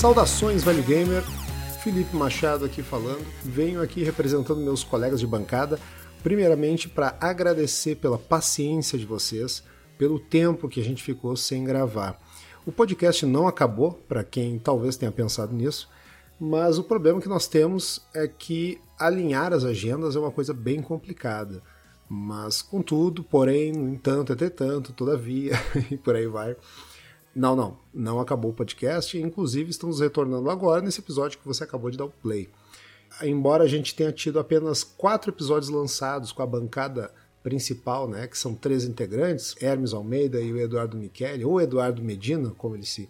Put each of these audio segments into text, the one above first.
Saudações, velho gamer. Felipe Machado aqui falando. Venho aqui representando meus colegas de bancada, primeiramente para agradecer pela paciência de vocês, pelo tempo que a gente ficou sem gravar. O podcast não acabou, para quem talvez tenha pensado nisso, mas o problema que nós temos é que alinhar as agendas é uma coisa bem complicada. Mas, contudo, porém, no entanto, entretanto, todavia, e por aí vai. Não, não, não acabou o podcast. Inclusive, estamos retornando agora nesse episódio que você acabou de dar o play. Embora a gente tenha tido apenas quatro episódios lançados com a bancada principal, né, que são três integrantes, Hermes Almeida e o Eduardo Michele, ou Eduardo Medina, como ele se,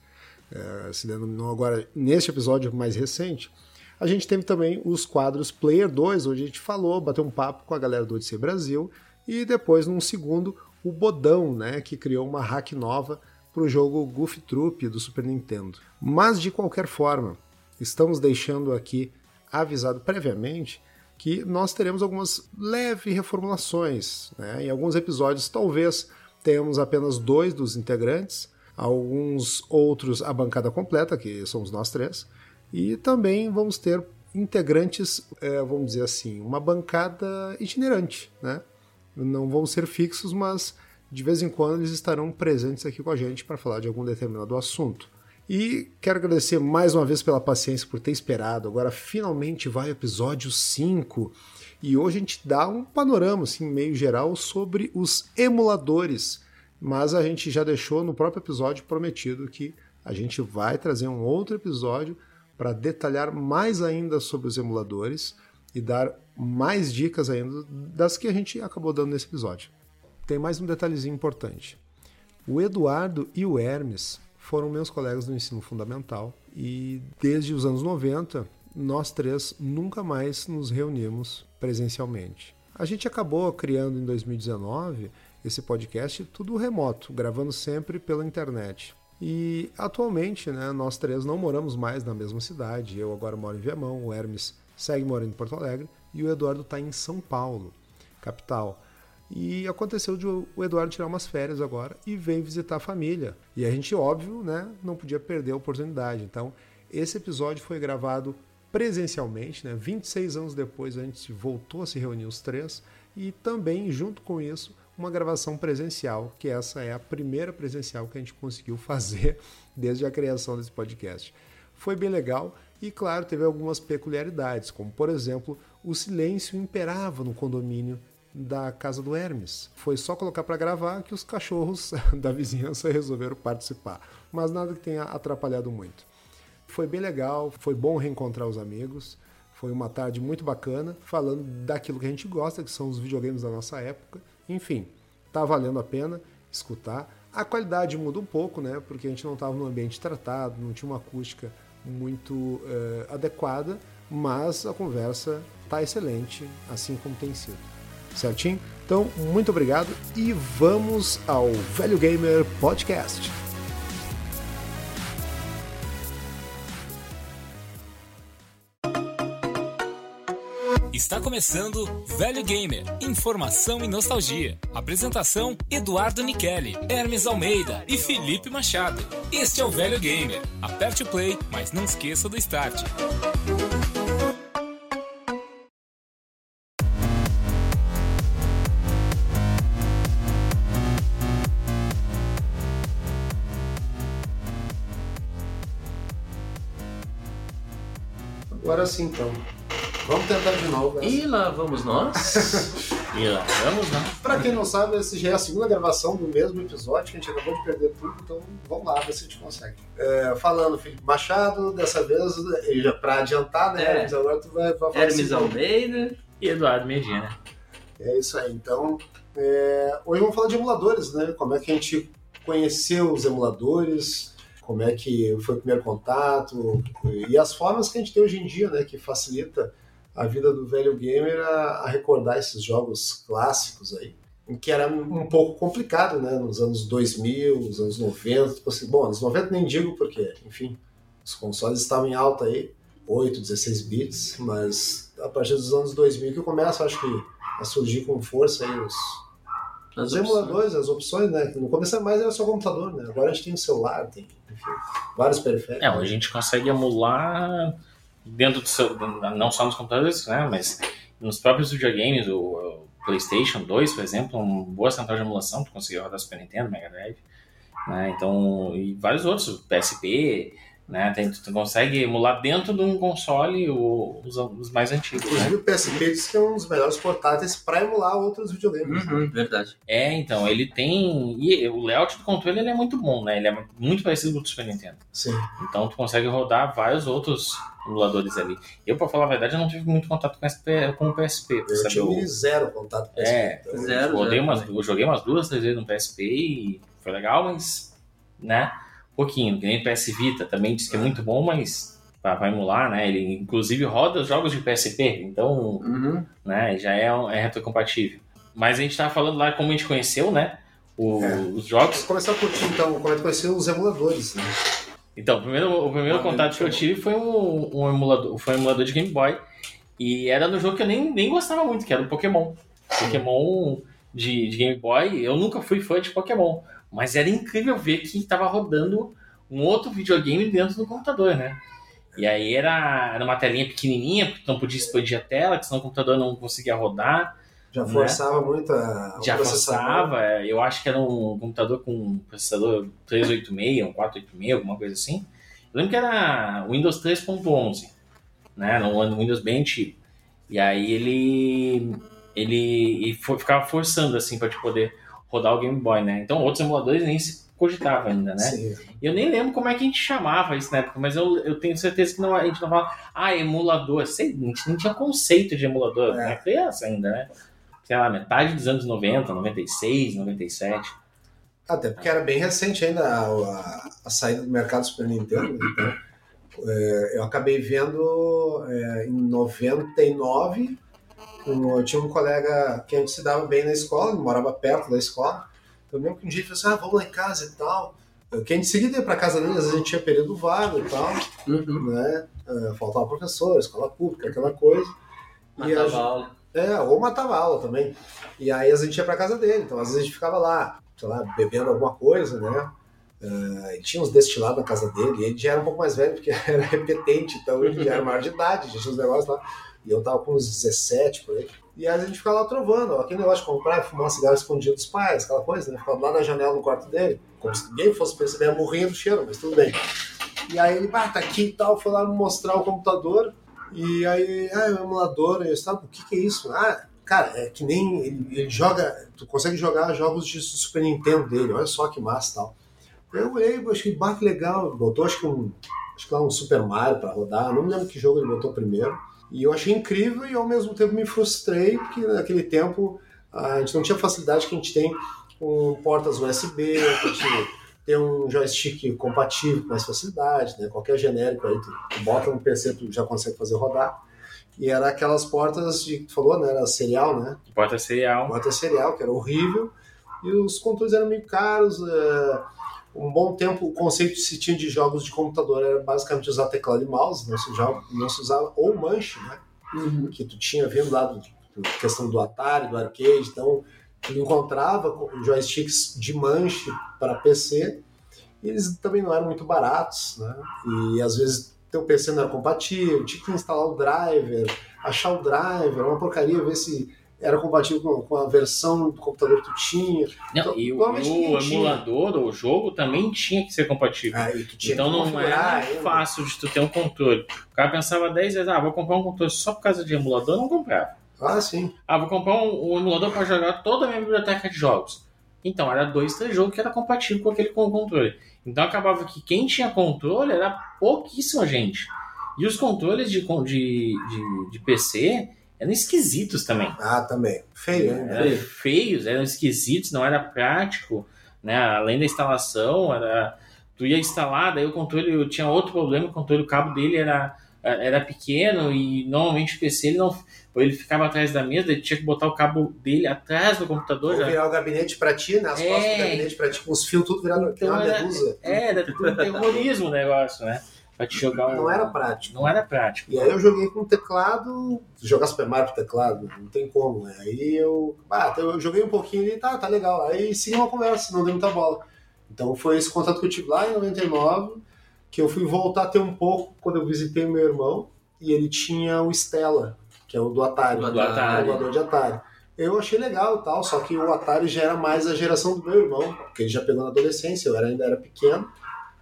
uh, se denominou agora neste episódio mais recente, a gente teve também os quadros Player 2, onde a gente falou, bateu um papo com a galera do Odyssey Brasil, e depois, num segundo, o Bodão, né, que criou uma hack nova para o jogo Goof Troop do Super Nintendo. Mas, de qualquer forma, estamos deixando aqui avisado previamente que nós teremos algumas leves reformulações. Né? Em alguns episódios, talvez tenhamos apenas dois dos integrantes, alguns outros a bancada completa, que somos nós três, e também vamos ter integrantes, é, vamos dizer assim, uma bancada itinerante, né? Não vão ser fixos, mas de vez em quando eles estarão presentes aqui com a gente para falar de algum determinado assunto. E quero agradecer mais uma vez pela paciência por ter esperado. Agora finalmente vai o episódio 5 e hoje a gente dá um panorama assim meio geral sobre os emuladores. Mas a gente já deixou no próprio episódio prometido que a gente vai trazer um outro episódio para detalhar mais ainda sobre os emuladores e dar mais dicas ainda das que a gente acabou dando nesse episódio. Tem mais um detalhezinho importante. O Eduardo e o Hermes foram meus colegas do ensino fundamental e desde os anos 90 nós três nunca mais nos reunimos presencialmente. A gente acabou criando em 2019 esse podcast tudo remoto, gravando sempre pela internet. E atualmente, né, nós três não moramos mais na mesma cidade. Eu agora moro em Viamão, o Hermes segue morando em Porto Alegre e o Eduardo está em São Paulo, capital. E aconteceu de o Eduardo tirar umas férias agora e vem visitar a família. E a gente, óbvio, né, não podia perder a oportunidade. Então, esse episódio foi gravado presencialmente, né? 26 anos depois a gente voltou a se reunir os três e também junto com isso uma gravação presencial, que essa é a primeira presencial que a gente conseguiu fazer desde a criação desse podcast. Foi bem legal e, claro, teve algumas peculiaridades, como, por exemplo, o silêncio imperava no condomínio da casa do Hermes. Foi só colocar para gravar que os cachorros da vizinhança resolveram participar, mas nada que tenha atrapalhado muito. Foi bem legal, foi bom reencontrar os amigos. Foi uma tarde muito bacana, falando daquilo que a gente gosta, que são os videogames da nossa época, enfim, tá valendo a pena escutar. A qualidade muda um pouco, né? Porque a gente não estava num ambiente tratado, não tinha uma acústica muito uh, adequada, mas a conversa tá excelente, assim como tem sido. Certinho? Então, muito obrigado e vamos ao Velho Gamer Podcast. Está começando Velho Gamer, informação e nostalgia. Apresentação: Eduardo Nicheli, Hermes Almeida e Felipe Machado. Este é o Velho Gamer. Aperte o play, mas não esqueça do start. Agora sim, então. Vamos tentar de novo. Essa. E lá vamos nós. e lá vamos nós. Pra quem não sabe, essa já é a segunda gravação do mesmo episódio, que a gente acabou de perder tudo, então vamos lá, ver se a gente consegue. É, falando, Felipe Machado, dessa vez, já pra adiantar, né, É. Hermes, agora tu vai, vai falar Hermes assim, Almeida e Eduardo Medina. É isso aí, então, é, hoje vamos falar de emuladores, né, como é que a gente conheceu os emuladores, como é que foi o primeiro contato, e as formas que a gente tem hoje em dia, né, que facilita a vida do velho gamer a, a recordar esses jogos clássicos aí, que era um pouco complicado, né, nos anos 2000, nos anos 90, tipo assim, bom, anos 90 nem digo porque, enfim, os consoles estavam em alta aí, 8, 16 bits, mas a partir dos anos 2000 que começa, acho que, a surgir com força aí os, As Os opções. emuladores, as opções, né? No começo mais era só computador, né? Agora a gente tem celular, tem enfim, vários periféricos. É, hoje a gente consegue emular dentro do seu. Não só nos computadores, né? Mas nos próprios videogames, o, o PlayStation 2, por exemplo, é uma boa central de emulação, tu conseguiu rodar Super Nintendo, Mega Drive, né? Então, e vários outros, PSP, né? Tem, tu consegue emular dentro de um console o- os, os mais antigos, né? Inclusive o PSP diz que é um dos melhores portáteis para emular outros videogames. Uhum, verdade. É, então, ele tem. E o layout do controle ele é muito bom, né? Ele é muito parecido com o do Super Nintendo. Sim. Então tu consegue rodar vários outros emuladores ali. Eu, pra falar a verdade, eu não tive muito contato com, SP, com o PSP. Eu saber tive o... zero contato com o PSP. É, então, Zero. eu, zero umas, eu joguei umas duas, três vezes no PSP e foi legal, mas, né, pouquinho. Que nem PS Vita também disse que é muito bom, mas pra, pra emular, né, ele inclusive roda os jogos de PSP, então, Uhum. né, já é, é retrocompatível. Mas a gente tava falando lá como a gente conheceu, né, o- É. os jogos. Começar a curtir então, como é que conhecer os emuladores, né? Então, o primeiro, o primeiro Ah, contato que eu tive foi um, um emulador, foi um emulador de Game Boy. E era no jogo que eu nem, nem gostava muito, que era o Pokémon. Pokémon de, de Game Boy, eu nunca fui fã de Pokémon. Mas era incrível ver que tava rodando um outro videogame dentro do computador, né? E aí era, era uma telinha pequenininha, porque não podia expandir a tela, que senão o computador não conseguia rodar. Já Né? forçava muito a, Já forçava, é, eu acho que era um computador com um processador 386, um 486, alguma coisa assim. Eu lembro que era Windows 3.11, né? Era um Windows bem antigo. E aí ele ele e foi, ficava forçando assim para te poder rodar o Game Boy, né? Então outros emuladores nem se cogitava ainda, né? Sim. Eu nem lembro como é que a gente chamava isso na época, mas eu, eu tenho certeza que não, a gente não falava, ah, emulador. Sei, a gente nem tinha conceito de emulador, É. né? Criança ainda, né? Sei lá, metade dos anos 90, 96, 97. Até porque era bem recente ainda a, a- a saída do mercado do Super Nintendo. né? Então, é, eu acabei vendo é, em 99. Um- eu tinha um colega que a gente se dava bem na escola, ele morava perto da escola. Eu lembro que um dia ele falou assim: ah, vamos lá em casa e tal. Que a gente seguia ia pra casa dele, às vezes a gente tinha período vago e tal, Uhum. né? É, faltava professor, escola pública, aquela coisa. Matava gente- a aula. é, ou matava aula também. E aí a gente ia pra casa dele, então às vezes a gente ficava lá, sei lá, bebendo alguma coisa, né? Ah, e tinha uns destilados na casa dele, e ele já era um pouco mais velho, porque era repetente, então ele já era maior de idade, já tinha uns negócios lá. E eu tava com uns 17 por aí. E aí a gente ficava lá trovando, aquele negócio de comprar fumar cigarro escondido dos pais, aquela coisa, né? Ficava lá na janela no quarto dele, como se ninguém fosse perceber a morrinha do cheiro, mas tudo bem. E aí ele, ah, tá aqui e tal, foi lá mostrar o computador, e aí, ah, é um emulador, eu estava, o que que é isso? Ah, cara, é que nem ele, ele joga, tu consegue jogar jogos de Super Nintendo dele, olha só que massa e tal. Eu olhei, achei, bah, que legal, botou acho que um, acho que lá um Super Mario pra rodar, não me lembro que jogo ele botou primeiro. E eu achei incrível e ao mesmo tempo me frustrei, porque naquele tempo a gente não tinha facilidade que a gente tem com portas USB, a gente tem um joystick compatível com mais facilidade, né? Qualquer genérico aí, tu, bota no PC, tu já consegue fazer rodar. E era aquelas portas de, que tu falou, né? Era serial, né? Porta serial. Porta serial, que era horrível. E os controles eram meio caros. é, um bom tempo, o conceito que se tinha de jogos de computador era basicamente usar teclado e mouse, não se usava, não se usava ou manche, né? Uhum. que tu tinha vindo lá do, do questão do Atari, do arcade, então tu encontrava joysticks de manche para PC, e eles também não eram muito baratos, né? E às vezes teu PC não era compatível, tinha que instalar o driver, achar o driver, uma porcaria ver se era compatível com, com a versão do computador que tu tinha. Não, Então, e o, o emulador, o jogo, também tinha que ser compatível. Ah, tinha Então não é ainda. fácil de tu ter um controle. O cara pensava 10 vezes, ah, vou comprar um controle só por causa de emulador, não comprava. Ah, sim. Ah, vou comprar um, um emulador para jogar toda a minha biblioteca de jogos. Então, era dois, três jogos que era compatível com aquele com controle. Então acabava que quem tinha controle era pouquíssima gente. E os controles de, de, de, de PC eram esquisitos também. Ah, também. Feio, né? Eram feios, eram esquisitos, não era prático, né? Além da instalação, era tu ia instalar, daí o controle eu tinha outro problema, o controle o cabo dele era era pequeno e normalmente o PC ele não ele ficava atrás da mesa, ele tinha que botar o cabo dele atrás do computador. Ou virar o gabinete pra ti, né? As É. costas do gabinete pra ti, com os fios tudo virado Então uma era- medusa. É, era terrorismo o negócio, né? Pra te jogar um... Não era prático. Não era prático. E aí eu joguei com teclado, jogar Super Mario com teclado, não tem como, né? Aí eu, ah, eu joguei um pouquinho e tá, tá legal. Aí sim uma conversa, não deu muita bola. Então foi esse contato que eu tive lá em 99, que eu fui voltar a ter um pouco quando eu visitei meu irmão, e ele tinha o Stella, que é o do Atari, Do Atari. o emulador de Atari. Eu achei legal e tal, só que o Atari já era mais a geração do meu irmão, porque ele já pegou na adolescência, eu ainda era pequeno,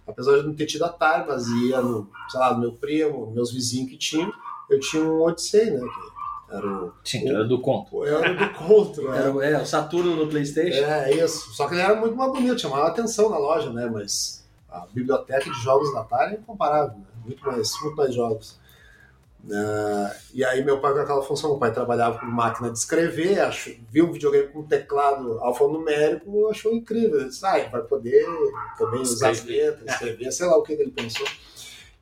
apesar de não ter tido Atari, mas ia no, sei lá, no meu primo, meus vizinhos que tinham, eu tinha um Odyssey, né, que era o, Sim, era do conto. era do contra, né? Era, o- é, o Saturno no Playstation. É, isso. Só que ele era muito mais bonito, chamava atenção na loja, né? Mas a biblioteca de jogos da Atari é incomparável, né? Muito mais, muito mais jogos. Ah, e aí meu pai com aquela função, meu pai trabalhava com máquina de escrever, achou, viu um videogame com teclado alfanumérico, achou incrível. Disse, ah, vai poder também usar as Escrever. letras, escrever, sei lá o que ele pensou.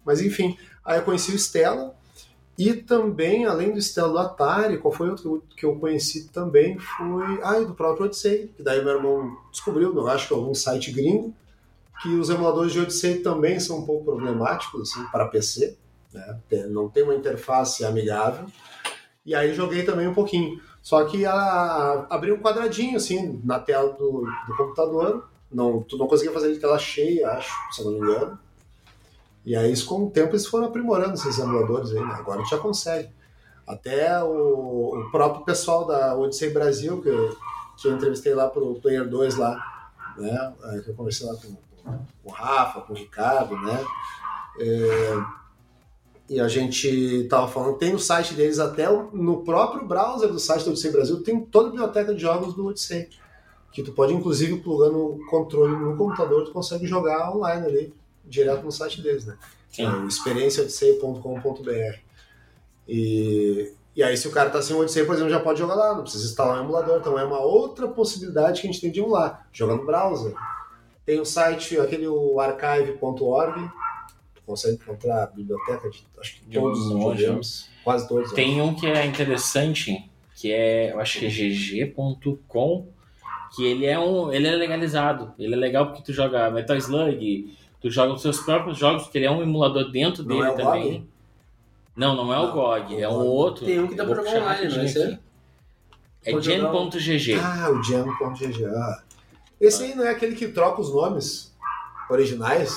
Mas enfim, aí eu conheci o Stella, e também, além do Stella do Atari, qual foi outro que eu- conheci também? Foi. Ah, do próprio Odyssey, que daí meu irmão descobriu, eu acho que é algum site gringo, que os emuladores de Odyssey também são um pouco problemáticos assim, para PC, né? Não tem uma interface amigável. E aí joguei também um pouquinho. Só que a, abriu um quadradinho assim na tela do, do computador. Não, tu não conseguia fazer de tela cheia, acho, se eu não me engano. E aí, com o tempo, eles foram aprimorando esses emuladores aí, né? Agora já consegue. Até o, o próprio pessoal da Odyssey Brasil, que eu, que eu entrevistei lá pro Player 2 lá, né? Que eu conversei lá com, com o Rafa, com o Ricardo, né? É, e a gente tava falando, tem no site deles até no próprio browser do site do Odyssey Brasil, tem toda a biblioteca de jogos do Odyssey. Que tu pode, inclusive, plugando o controle no computador, tu consegue jogar online ali, direto no site deles, né? Sim. É, experienciaodyssey.com.br. E, e aí, se o cara tá sem o Odyssey, por exemplo, já pode jogar lá, não precisa instalar um emulador. Então é uma outra possibilidade que a gente tem de lá, jogar no browser. Tem o site, aquele archive.org, consegue encontrar a biblioteca de acho que De todos os videogames, quase todos. Tem um que é interessante, que é, eu acho que é gg.com, que ele é um, ele é legalizado. Ele é legal porque tu joga Metal Slug, tu joga os seus próprios jogos, porque ele é um emulador dentro Não dele é o também. GOG? Não, não é o Não, GOG, o é um outro. Tem um que dá pra jogar online, não é aqui. É um- gen.gg. Ah, o Jam.gg. Ah. Esse aí não é aquele que troca os nomes originais?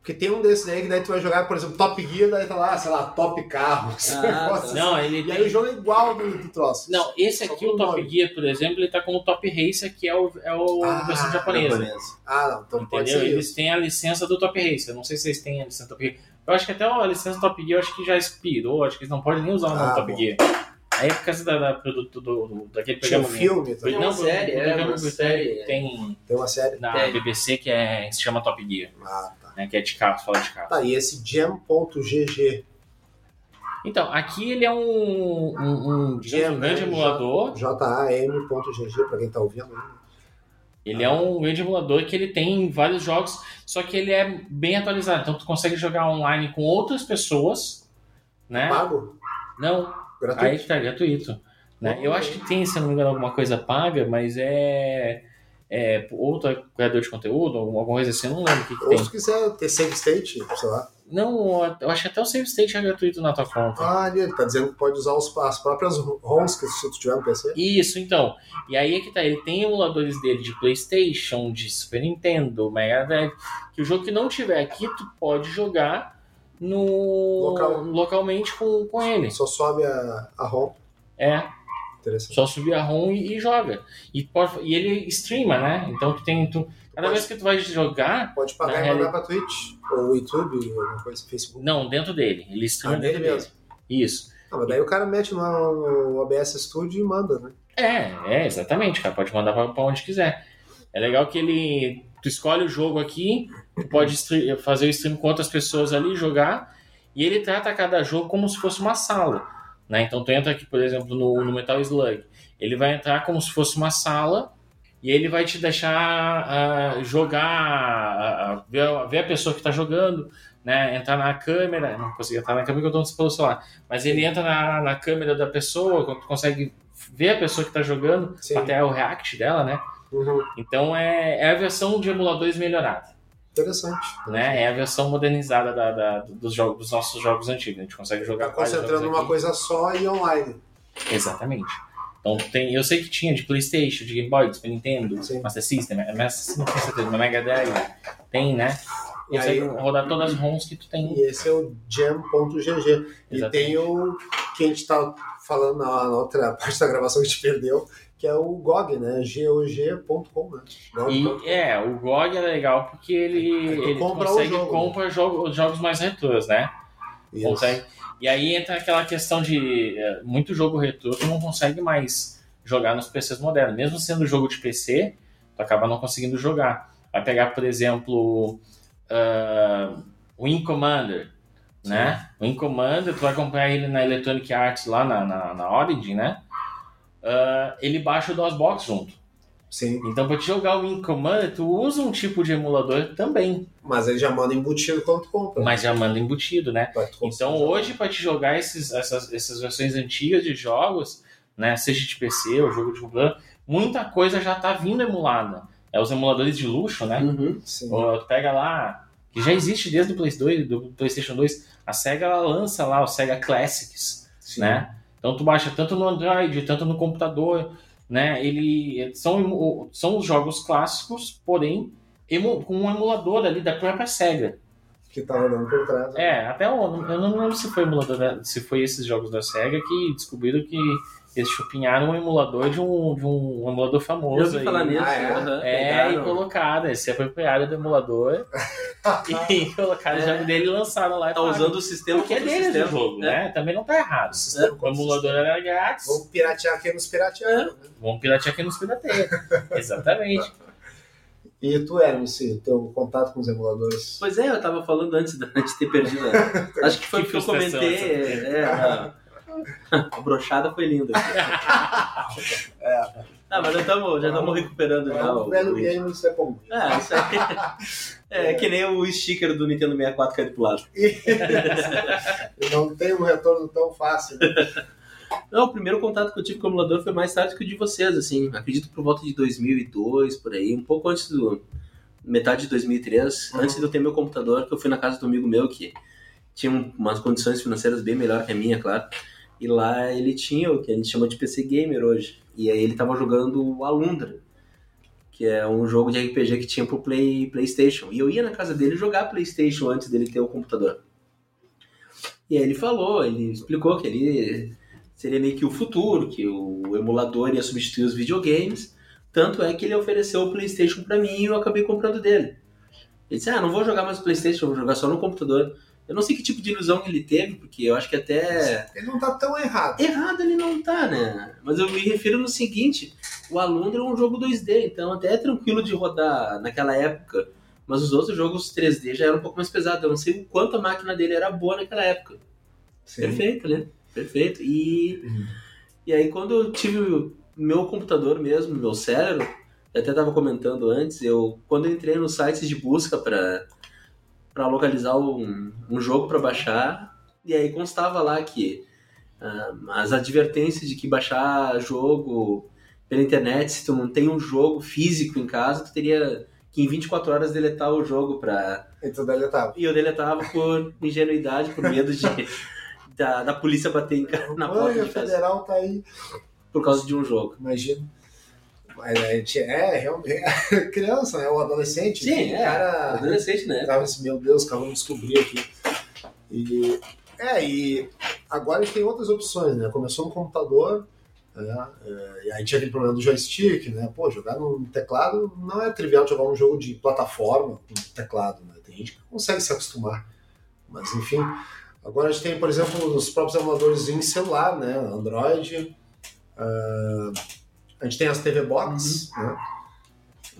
Porque tem um desses aí que daí tu vai jogar, por exemplo, Top Gear, daí tá lá, sei lá, Top Carro. esse Ah. Não, ele E tem... aí o jogo é igual do, do troço. Não, esse aqui, o Top nome. Gear, por exemplo, ele tá como Top Racer, que é o, é o Ah, versão japonesa. Ah, não, então pode Entendeu? Eles isso. têm a licença do Top Racer. Não sei se eles têm a licença do Top Gear. Eu acho que até a licença do Top Gear eu acho que já expirou. Acho que eles não podem nem usar o nome Ah, Top bom. Gear. Aí é por causa da, da produto do, do, daquele Tinha um programa. filme, tá? Tem uma série, é, programa uma série. Tem tem uma série. na Tem. BBC que, é, se chama Top Gear, Ah, tá. né, que é de carro, fala de carro. Tá, e esse Jam.gg. Então, aqui ele é um, um, um, Jam, um grande né? emulador. Jam.gg, pra quem tá ouvindo. né? Ele é um grande emulador que ele tem vários jogos, só que ele é bem atualizado. Então tu consegue jogar online com outras pessoas, né? Pago? Não, Gratuito. aí tá gratuito. Né? Eu acho que tem, se não me engano, alguma coisa paga, mas é, é outro criador de conteúdo, alguma coisa assim, eu não lembro o que, que Ou tem. se tu quiser ter save state, sei lá. Não, eu acho que até o save state é gratuito na tua conta. Ah, ele tá dizendo que pode usar os- as próprias ROMs que se tu tiver no PC. Isso, então. E aí é que tá, ele tem emuladores dele de Playstation, de Super Nintendo, Mega Drive, que o jogo que não tiver aqui, tu pode jogar no Local. localmente com, com ele. Só sobe a, a ROM. É, Interessante. só subir a ROM e, e joga. E, pode, e ele streama, né? Então tu tem. Tu, cada pode- vez que tu vai jogar, Pode pagar e mandar pra Twitch, ou YouTube, ou alguma coisa, Facebook. não, dentro dele. Ele streama Ah, dentro dele dele. Isso. Não, mas daí o cara mete no, no OBS Studio e manda, né? É, é, exatamente, cara. Pode mandar pra, pra onde quiser. É legal que ele. Tu escolhe o jogo aqui, tu pode fazer o stream com outras pessoas ali, jogar, e ele trata cada jogo como se fosse uma sala. Né? Então tu entra aqui, por exemplo, no, no Metal Slug. Ele vai entrar como se fosse uma sala e ele vai te deixar ah, jogar, ah, ver, a- ver a pessoa que está jogando, né? entrar na câmera. Não consegui entrar na câmera que eu estou pelo celular. Mas ele entra na, na câmera da pessoa, quando tu consegue ver a pessoa que está jogando, Sim. até o react dela, né? Uhum. Então é, é a versão de emuladores melhorada. Interessante. né? É a versão modernizada da, da- dos, jogos, dos nossos jogos antigos. A gente consegue jogar Tá concentrando numa aqui. coisa só e online. Exatamente. Então tem, eu sei que tinha de Playstation, de Game Boy, de Super Nintendo, Sim. Master System, Master System, não tenho certeza, mas Mega Drive, tem, né? E Consegue aí- rodar todas as ROMs que tu tem. E esse é o jam.gg. E tem o que a gente tá falando na, na outra parte da gravação que a gente perdeu, que é o GOG, né? gog.com, né? Não, E é, o GOG é legal porque ele, ele compra consegue jogo, né? compra jogo- os jogos mais retrôs, né? Isso. Consegue. E aí entra aquela questão de é, muito jogo retrô tu não consegue mais jogar nos PCs modernos. Mesmo sendo jogo de PC, tu acaba não conseguindo jogar. Vai pegar, por exemplo, o Wing Commander, né? O Wing Commander, tu vai comprar ele na Electronic Arts lá na, na, na Origin, né? Ah, ele baixa o DOSBox junto. Sim, Então, para te jogar o Wing Commander, tu usa um tipo de emulador também, mas ele já manda embutido quando tu compra. mas já manda embutido, né? Então hoje para te jogar esses, essas, essas versões antigas de jogos, né, seja de PC ou jogo de computador, muita coisa já tá vindo emulada. É os emuladores de luxo, né? Uhum. Sim. Ou pega lá, que já existe desde o Play 2, do PlayStation 2, a Sega ela lança lá o Sega Classics, Sim. né? Então tu baixa tanto no Android, tanto no computador, né? Ele são são os jogos clássicos, porém emu- com um emulador ali da própria Sega. Que tá rodando por trás. É, até o, eu não lembro se foi emulador se foi esses jogos da Sega que descobriram que eles chupinharam um emulador de um, de um emulador Eu famoso. ouvi aí. falar nisso. Ah, é? É, pegaram. e colocaram, eles se apropriaram do emulador e colocaram o É. jogo dele e lançaram lá. e Tá usando o sistema Porque é contra o deles o sistema. jogo, É. né? Também não tá errado. Sistema O contra emulador era grátis, Vamos piratear quem nos piratearam. Né? vamos piratear aqui nos pirateia. Exatamente. E tu, Hermes, teu contato com os emuladores? Pois é, eu tava falando antes de de ter perdido. Acho que foi Que o que eu comentei. É, a, a brochada foi linda. Ah, mas já estamos já tamo recuperando já. o velho o- game isso é comum. É, isso aí. É que nem o sticker do Nintendo 64 cair pro lado. Não tem um retorno tão fácil. Né? Não, o primeiro contato que eu tive com o emulador foi mais tarde que o de vocês, assim. Acredito por volta de 2002, por aí. Um pouco antes do... Metade de 2003. Uhum. Antes de eu ter meu computador, que eu fui na casa do amigo meu que tinha um- umas condições financeiras bem melhor que a minha, claro. E lá ele tinha o que a gente chama de PC Gamer hoje. E aí ele tava jogando o Alundra, que é um jogo de RPG que tinha pro Play, PlayStation. E eu ia na casa dele jogar PlayStation antes dele ter o computador. E aí ele falou, ele explicou que ele seria meio que o futuro, que o emulador ia substituir os videogames. Tanto é que ele ofereceu o PlayStation pra mim e eu acabei comprando dele. Ele disse: Ah, não vou jogar mais no PlayStation, vou jogar só no computador. Eu não sei que tipo de ilusão ele teve, porque eu acho que até. Ele não tá tão errado. Errado ele não tá, né? Mas eu me refiro no seguinte: o Alundra é um jogo 2D, então até é tranquilo de rodar naquela época. Mas os outros jogos 3D já eram um pouco mais pesados. Eu não sei o quanto a máquina dele era boa naquela época. Sim. Perfeito, né? Perfeito. E, e aí, quando eu tive meu computador mesmo, meu cérebro, eu até estava comentando antes, eu quando eu entrei nos sites de busca para para localizar um, um jogo para baixar, e aí constava lá que ah, as advertências de que baixar jogo pela internet, se tu não tem um jogo físico em casa, tu teria que em 24 horas deletar o jogo para Então daí eu tava. e eu deletava por ingenuidade, por medo de da, da polícia bater em na porta Olha, o federal tá aí. por causa de um jogo. Imagina. Mas a gente é realmente criança, né? O adolescente. Sim, é. cara Adolescente, né? tava assim, meu Deus, cara, vamos descobrir aqui. E, é, e agora a gente tem outras opções, né? Começou no computador, né? É, e aí tinha aquele problema do joystick, né? Pô, jogar no teclado não é trivial jogar um jogo de plataforma com teclado, né? Tem gente que consegue se acostumar. Mas enfim, agora a gente tem, por exemplo, os próprios emuladores em celular, né? Android. ah, a gente tem as TV Box, né?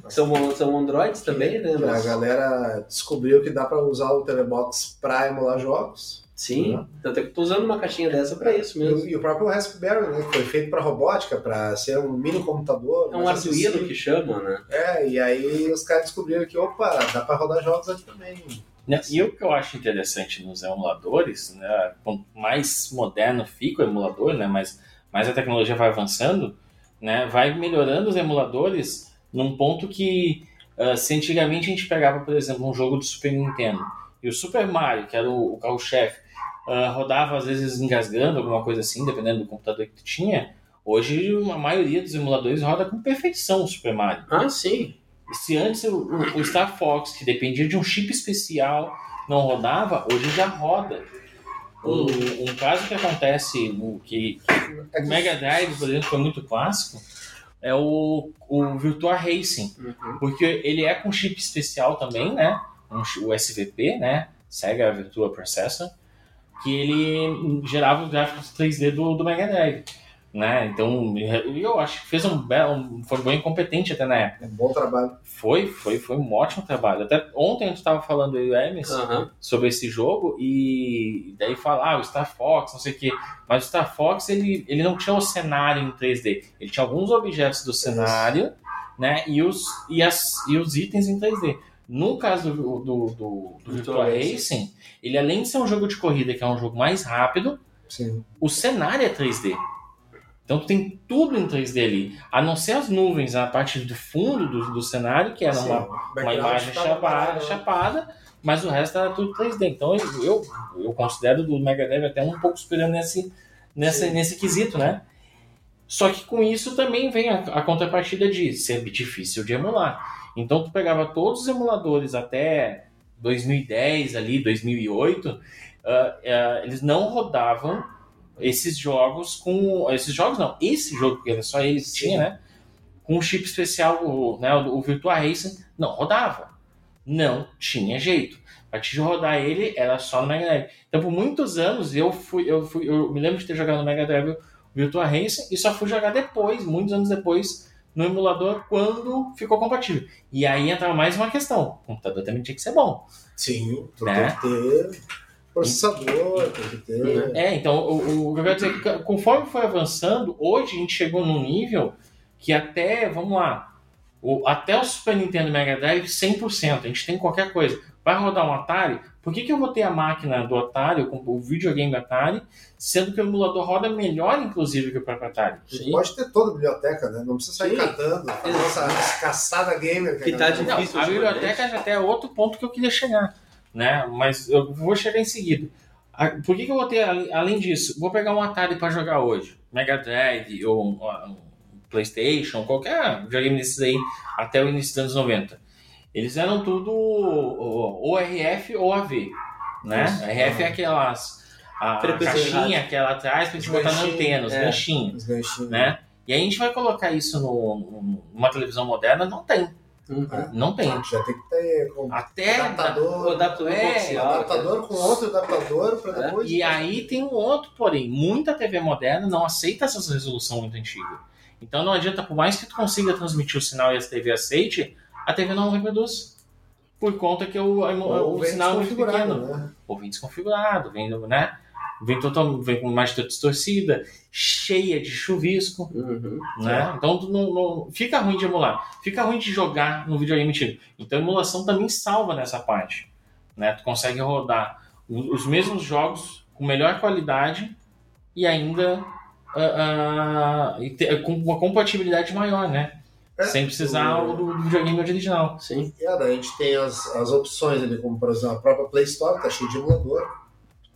São, são androids também, né? Que a Mas- galera descobriu que dá para usar o TV Box para emular jogos. Sim, tanto é que eu tô usando uma caixinha dessa pra isso E, mesmo. o- e o próprio Raspberry, né? Que foi feito para robótica, para ser um mini computador. É um mais Arduino que chama, né? É, e aí os caras descobriram que, opa, dá para rodar jogos aqui também. Né, E o que eu acho interessante nos emuladores, né, quanto mais moderno fica o emulador, né, mais, mais a tecnologia vai avançando, né, vai melhorando os emuladores num ponto que Uh, se antigamente a gente pegava, por exemplo, um jogo de Super Nintendo e o Super Mario, que era o, o carro-chefe, uh, rodava às vezes engasgando, alguma coisa assim, dependendo do computador que tu tinha, hoje a maioria dos emuladores roda com perfeição o Super Mario. Ah, sim. Se antes o, o Star Fox, que dependia de um chip especial, não rodava, hoje já roda. Um, um caso que acontece, no, que, que o Mega Drive, por exemplo, foi muito clássico, é o, o Virtua Racing. Uhum. Porque ele é com chip especial também, né? Um, o SVP, né? Sega Virtua Processor, que ele gerava os gráficos 3D do, do Mega Drive. Né? Então, eu acho que fez um belo, foi bem competente até na época. Um bom trabalho. Foi, foi, foi um ótimo trabalho. Até ontem a gente estava falando aí, o Hermes, Aham. sobre esse jogo e daí falar ah, o Star Fox, não sei o que. Mas o Star Fox ele, ele não tinha o cenário em 3D. Ele tinha alguns objetos do cenário, né? E os, e, as, e os itens em 3D. No caso do, do, do, do Virtua Racing, ele além de ser um jogo de corrida, que é um jogo mais rápido, Sim. o cenário é 3D. Então tu tem tudo em 3D ali. A não ser as nuvens, a parte do fundo do, do cenário, que era Sim. uma, uma imagem tava chapada, né? chapada, mas o resto era tudo 3D. Então eu, eu, considero do Mega Drive até um pouco superior nesse, nessa, Sim. nesse quesito, né? Só que com isso também vem a, a contrapartida de ser difícil de emular. Então tu pegava todos os emuladores até 2010 ali, 2008, ah, ah, eles não rodavam esses jogos com esses jogos não, esse jogo que era só ele que Sim. tinha, né? Com um chip especial, o, né, o Virtua Racing, não rodava. Não tinha jeito. Pra te rodar ele era só no Mega Drive. Então por muitos anos eu fui eu fui eu me lembro de ter jogado no Mega Drive o Virtua Racing e só fui jogar depois, muitos anos depois, no emulador quando ficou compatível. E aí entrava mais uma questão. O computador também tinha que ser bom. Sim, tu Né? tem que ter processador, tem que ter. É, então, o, o que eu quero dizer, é que conforme foi avançando, hoje a gente chegou num nível que até, vamos lá, o, até o Super Nintendo Mega Drive 100%, a gente tem qualquer coisa. Vai rodar um Atari? Por que, que eu vou ter a máquina do Atari, o, o videogame Atari, sendo que o emulador roda melhor, inclusive, que o próprio Atari? Tu pode ter toda a biblioteca, né? Não precisa sair Sim. catando, essa, essa caçada gamer. Que a tá galera- Não, Difícil a biblioteca já até é outro ponto que eu queria chegar, né? Mas eu vou chegar em seguida. Por que, que eu vou ter, além disso, vou pegar um Atari para jogar hoje, Mega Drive ou um, PlayStation, qualquer videogame desses aí, até o início dos anos 90. Eles eram tudo ou RF ou AV, né? RF é aquelas a, a caixinha rádio. aquela atrás pra gente botar na antena, os é. ganchinhos Os ganchinhos. né? E aí a gente vai colocar isso no, numa televisão moderna, não tem. Uhum. Não tem. Já tem que ter com Até adaptador, O adaptador É, adaptador com outro adaptador para É. depois. E aí tem um outro, porém, muita TV moderna não aceita essas resolução muito antiga. Então não adianta, por mais que tu consiga transmitir o sinal e a TV aceite, a TV não reproduz. Por conta que o, o, o sinal é muito pequeno. né? Ou vem desconfigurado, vem, né? Vem, total, vem com toda distorcida, cheia de chuvisco. Uhum. né? Então tu não, não- fica ruim de emular, fica ruim de jogar no videogame antigo. Então a emulação também salva nessa parte, né? Tu consegue rodar os mesmos jogos com melhor qualidade e ainda e ter- com uma compatibilidade maior, né? É, Sem precisar o- do, do videogame original. Sim. E a gente tem as, as opções ali, como por exemplo a própria Play Store, tá cheio de emulador.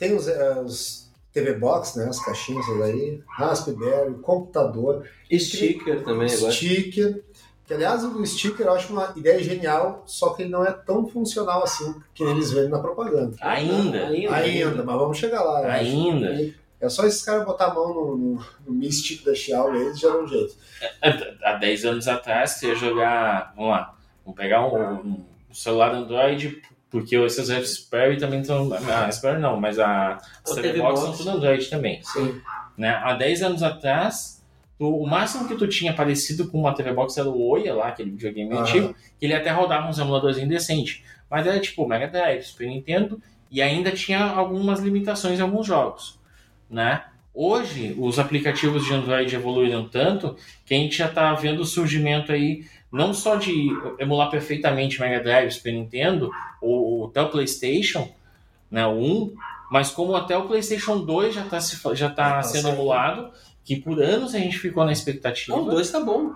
Tem os, eh, os TV Box, né? As caixinhas aí, Raspberry, computador, Sticker também agora. sticker. Que aliás o sticker eu acho uma ideia genial, só que ele não é tão funcional assim que eles vendem na propaganda. Ainda, Ainda. Ainda, mas vamos chegar lá. ainda. É só esses caras botar a mão no, no, no Mi Stick da Xiaomi, eles já dão um jeito. Há 10 anos atrás, você ia jogar. Vamos lá, vamos pegar um, um celular Android, porque esses Raspberry também estão. A Raspberry não, mas a, as O TV TV Box Box. são tudo Android também. Sim. Né? Há 10 anos atrás, tu- o máximo que tu tinha parecido com uma TV Box era o Oia lá, aquele videogame Aham. antigo, que ele até rodava uns emuladores indecentes. Mas era tipo Mega Drive, Super Nintendo, e ainda tinha algumas limitações em alguns jogos. Né? Hoje, os aplicativos de Android evoluíram tanto que a gente já está vendo o surgimento aí não só de emular perfeitamente Mega Drive, Super Nintendo, ou, ou até o PlayStation, né, o 1, mas como até o PlayStation 2 já está já tá tá sendo emulado, que por anos a gente ficou na expectativa. O 2 tá bom.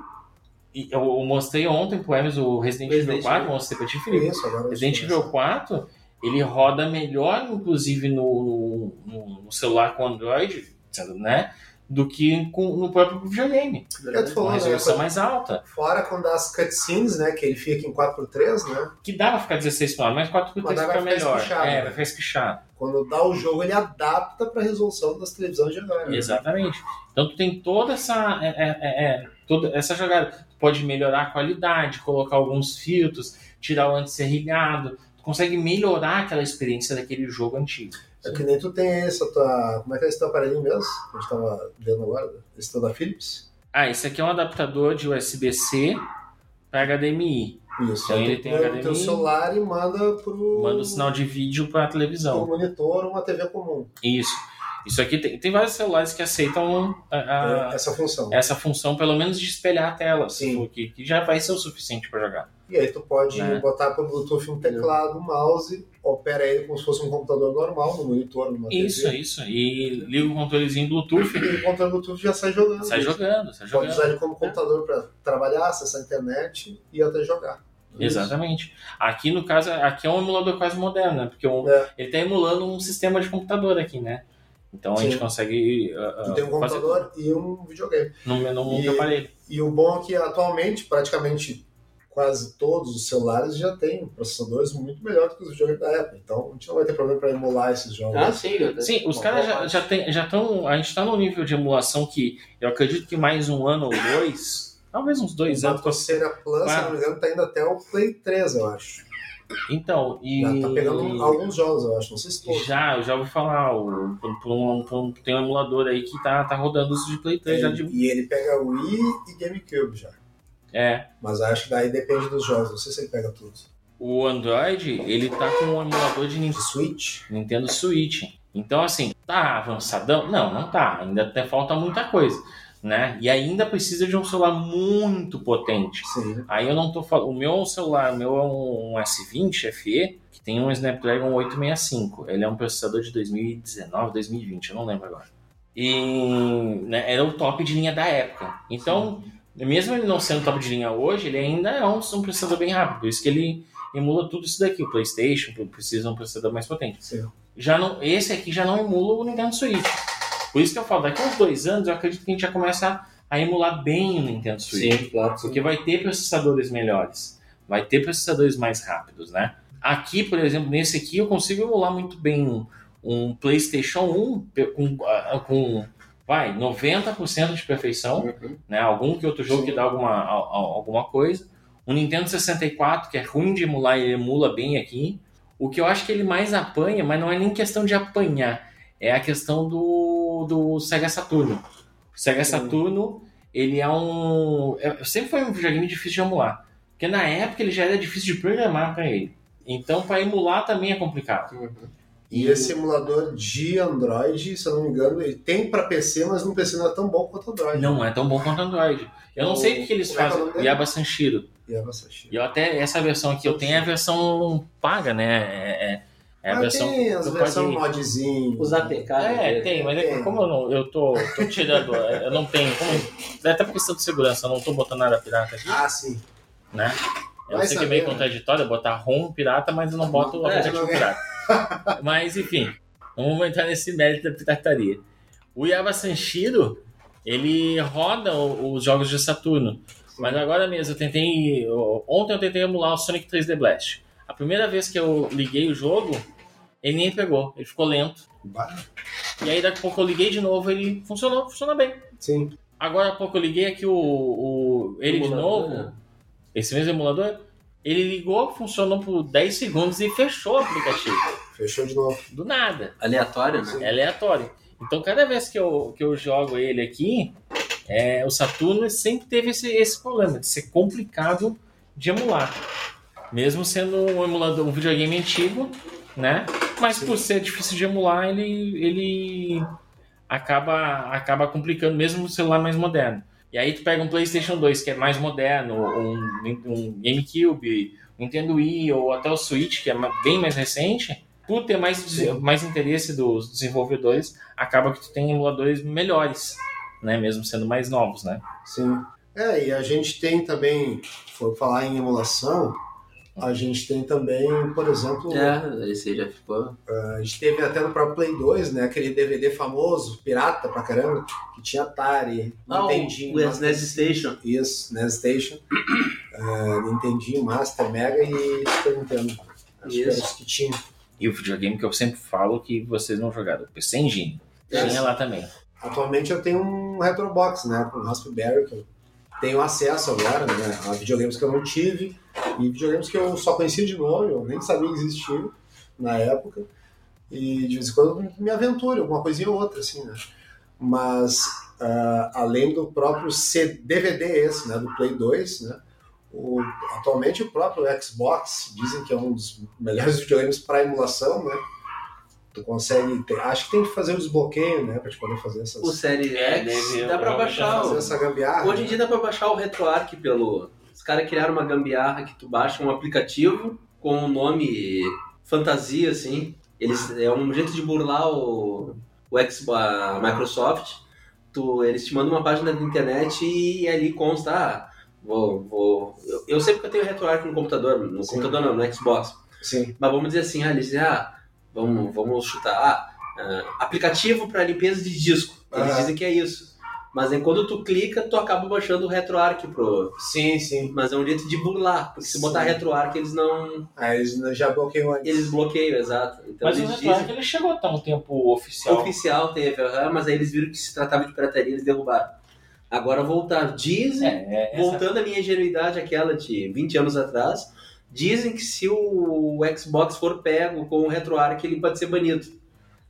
e eu, eu mostrei ontem pro Hermes o Resident, Evil Resident 4, Evil. mostrei pra ti, Felipe. Resident Evil 4, ele roda melhor, inclusive, no, no, no celular com Android, né? Do que com, no próprio videogame. É, tu falou, Uma né, resolução quando- mais alta. Fora quando as cutscenes, né? Que ele fica em 4x3, né? Que dá pra ficar 16 por mas 4 por Mas 3 dá pra fica melhor. espichado, é, né? vai ficar espichado. Quando dá o jogo, ele adapta pra resolução das televisões de agora. né? Exatamente. Então tu tem toda essa. É, é, é, é, toda essa jogada. Tu pode melhorar a qualidade, colocar alguns filtros, tirar o anti-serrilhado. Tu consegue melhorar aquela experiência daquele jogo antigo. É que nem tu tem essa tua. Como é que é esse teu aparelhinho mesmo? Que a gente tava vendo agora? Esse teu da Philips? Ah, esse aqui é um adaptador de USB-C para HDMI. Isso. Então ele tem no teu celular e manda pro. Manda o sinal de vídeo para a pro televisão. monitor uma TV comum. Isso. Isso aqui tem, tem vários celulares que aceitam a- a- É, essa função. essa função, pelo menos de espelhar a tela, Sim. que, que já vai ser o suficiente para jogar. E aí tu pode Né? botar pelo Bluetooth um teclado, um mouse, opera ele como se fosse um computador normal, no monitor, numa Isso, TV. isso. E liga o controlezinho Bluetooth, E o controle Bluetooth já sai jogando. sai jogando, sai Pode jogando. usar ele como computador para trabalhar, acessar a internet e até jogar. Exatamente. Aqui, no caso, aqui é um emulador quase moderno, né? Porque o- É. ele está emulando um sistema de computador aqui, né? Então a Sim. gente consegue uh, Tu tem um fazer computador e um videogame. no, no E- aparelho. E o bom é que atualmente, praticamente quase todos os celulares já têm processadores muito melhores do que os videogames da época. Então a gente não vai ter problema para emular esses jogos. Ah, sim. eu- Sim, os caras já, já, tem, já estão. A gente está num nível de emulação que eu acredito que mais um ano ou dois, talvez uns dois o anos. Bactocera Plus, se Ah. não me engano, tá indo até o Play 3, eu acho. Então, e. Já tá pegando alguns jogos, eu acho. Não sei se todos. Já, eu já ouvi falar. O, por- um- por um- tem um emulador aí que tá, tá rodando os de Play 3 já de. E ele pega Wii e GameCube já. É. Mas acho que daí depende dos jogos. Não sei se ele pega tudo. O Android, ele tá com um emulador de Nin- De Switch? Nintendo Switch. Então, assim, tá avançadão? Não, não tá. Ainda até falta muita coisa. Né? E ainda precisa de um celular muito potente. Sim. Aí eu não tô falando. O meu celular, o meu é um, um S20 FE, que tem um Snapdragon 865. Ele é um processador de 2019, 2020, eu não lembro agora. E né, era o top de linha da época. Então, mesmo ele não sendo top de linha hoje, ele ainda é um, um processador bem rápido. Por isso que ele emula tudo isso daqui. O PlayStation precisa de um processador mais potente. Sim. Já não, esse aqui já não emula o Nintendo Switch. Por isso que eu falo, daqui a uns dois anos eu acredito que a gente já começa a emular bem o Nintendo Switch. Sim, claro. Porque vai ter processadores melhores, vai ter processadores mais rápidos, né? Aqui, por exemplo, nesse aqui eu consigo emular muito bem um, um PlayStation 1 pe- com, ah, com vai, 90% de perfeição, Uhum. né? Algum que outro jogo Sim. que dá alguma, al- al- alguma coisa. O Nintendo 64, que é ruim de emular, ele emula bem aqui. O que eu acho que ele mais apanha, mas não é nem questão de apanhar, é a questão do, do Sega Saturno. O Sega. Saturno, ele é um. é- sempre foi um videogame difícil de emular. Porque na época ele já era difícil de programar para ele. Então, para emular também é complicado. Uhum. E esse emulador de Android, se eu não me engano, ele tem para PC, mas no PC não é tão bom quanto o Android. não é tão bom quanto Android. Eu não sei o que, eles é é o fazem. dele? Yaba Sanshiro. E é bastante. E eu até, essa versão aqui, eu tenho a versão paga, né? É, é- é a versão. tem as versões modzinho. Os APK. É, tem, mas é como eu, não, eu tô, tô tirando, eu não tenho. Como, é até por questão de segurança, eu não tô botando nada pirata aqui, Ah, sim. né? Eu Vai sei que é meio né? contraditório botar ROM pirata, mas eu não boto o É, aplicativo não é. pirata. Mas enfim, não vamos entrar nesse mérito da pirataria. O Yaba Sanshiro, ele roda o- os jogos de Saturno. Mas agora mesmo, eu tentei. Ontem eu tentei emular o Sonic 3D Blast. A primeira vez que eu liguei o jogo, ele nem pegou, ele ficou lento. Bah, E aí daqui a pouco eu liguei de novo, ele funcionou, funciona bem. Sim. Agora há pouco eu liguei aqui o, o ele de novo, né? esse mesmo emulador, ele ligou, funcionou por 10 segundos e fechou o aplicativo. Fechou de novo. Do nada. Aleatório, né? É aleatório. Então cada vez que eu, que eu jogo ele aqui, é, o Saturno sempre teve esse, esse problema de ser complicado de emular. Mesmo sendo um emulador, um videogame antigo, né? Mas por ser difícil de emular, ele, ele acaba, acaba complicando mesmo no celular mais moderno. E aí tu pega um PlayStation 2 que é mais moderno, um, um GameCube, um Nintendo Wii ou até o Switch que é bem mais recente, por ter mais, mais interesse dos desenvolvedores, acaba que tu tem emuladores melhores, né? Mesmo sendo mais novos, né? Sim. É, e a gente tem também, for falar em emulação, a gente tem também, por exemplo, É, esse já ficou. a gente teve até no próprio Play 2, né, aquele DVD famoso, pirata pra caramba, que tinha Atari, Ah, o- Nintendinho, o NES Station. Isso, NES Station, uh, Nintendinho, Master, Mega e Super Nintendo. Acho que Isso. os que tinham. E o videogame que eu sempre falo que vocês não jogaram, PC Engine. É. Tinha lá também. Atualmente eu tenho um Retrobox, né, com Raspberry, que eu tenho acesso agora, né, a videogames que eu não tive e videogames que eu só conhecia de nome, eu nem sabia que existiam na época. E de vez em quando me aventuro, alguma coisinha ou outra, assim, né. Mas, ah, além do próprio DVD esse, né, do Play 2, né, o- atualmente o próprio Xbox, dizem que é um dos melhores videogames para emulação, né, tu consegue, ter- acho que tem que fazer o desbloqueio, né, para te poder fazer essas... O Série É, X dá pra baixar. fazer o- essa gambiarra. Hoje em dia dá pra baixar o RetroArch pelo. Os caras criaram uma gambiarra que tu baixa um aplicativo com um nome fantasia, assim. Eles, é um jeito de burlar o, o Xbox, a Microsoft. Tu, eles te mandam uma página da internet e ali consta, ah, vou. vou eu, eu sei porque eu tenho RetroArch no computador, no Sim. computador não, no Xbox. Sim. Mas vamos dizer assim, ah, eles dizem, ah, vamos, vamos chutar, ah, ah, aplicativo para limpeza de disco. Eles Aham. dizem que é isso. Mas aí quando tu clica, tu acaba baixando o RetroArch pro... Sim, sim. Mas é um jeito de burlar, porque se botar. RetroArch eles não... Aí eles já bloqueiam antes. Eles bloqueiam, exato. Então Mas o eles RetroArch dizem... ele chegou a estar um tempo oficial. Oficial teve, aham, mas aí eles viram que se tratava de pirataria eles derrubaram. Agora voltar. Dizem, É, é, voltando à minha ingenuidade, aquela de 20 anos atrás, dizem que se o Xbox for pego com o RetroArch, ele pode ser banido.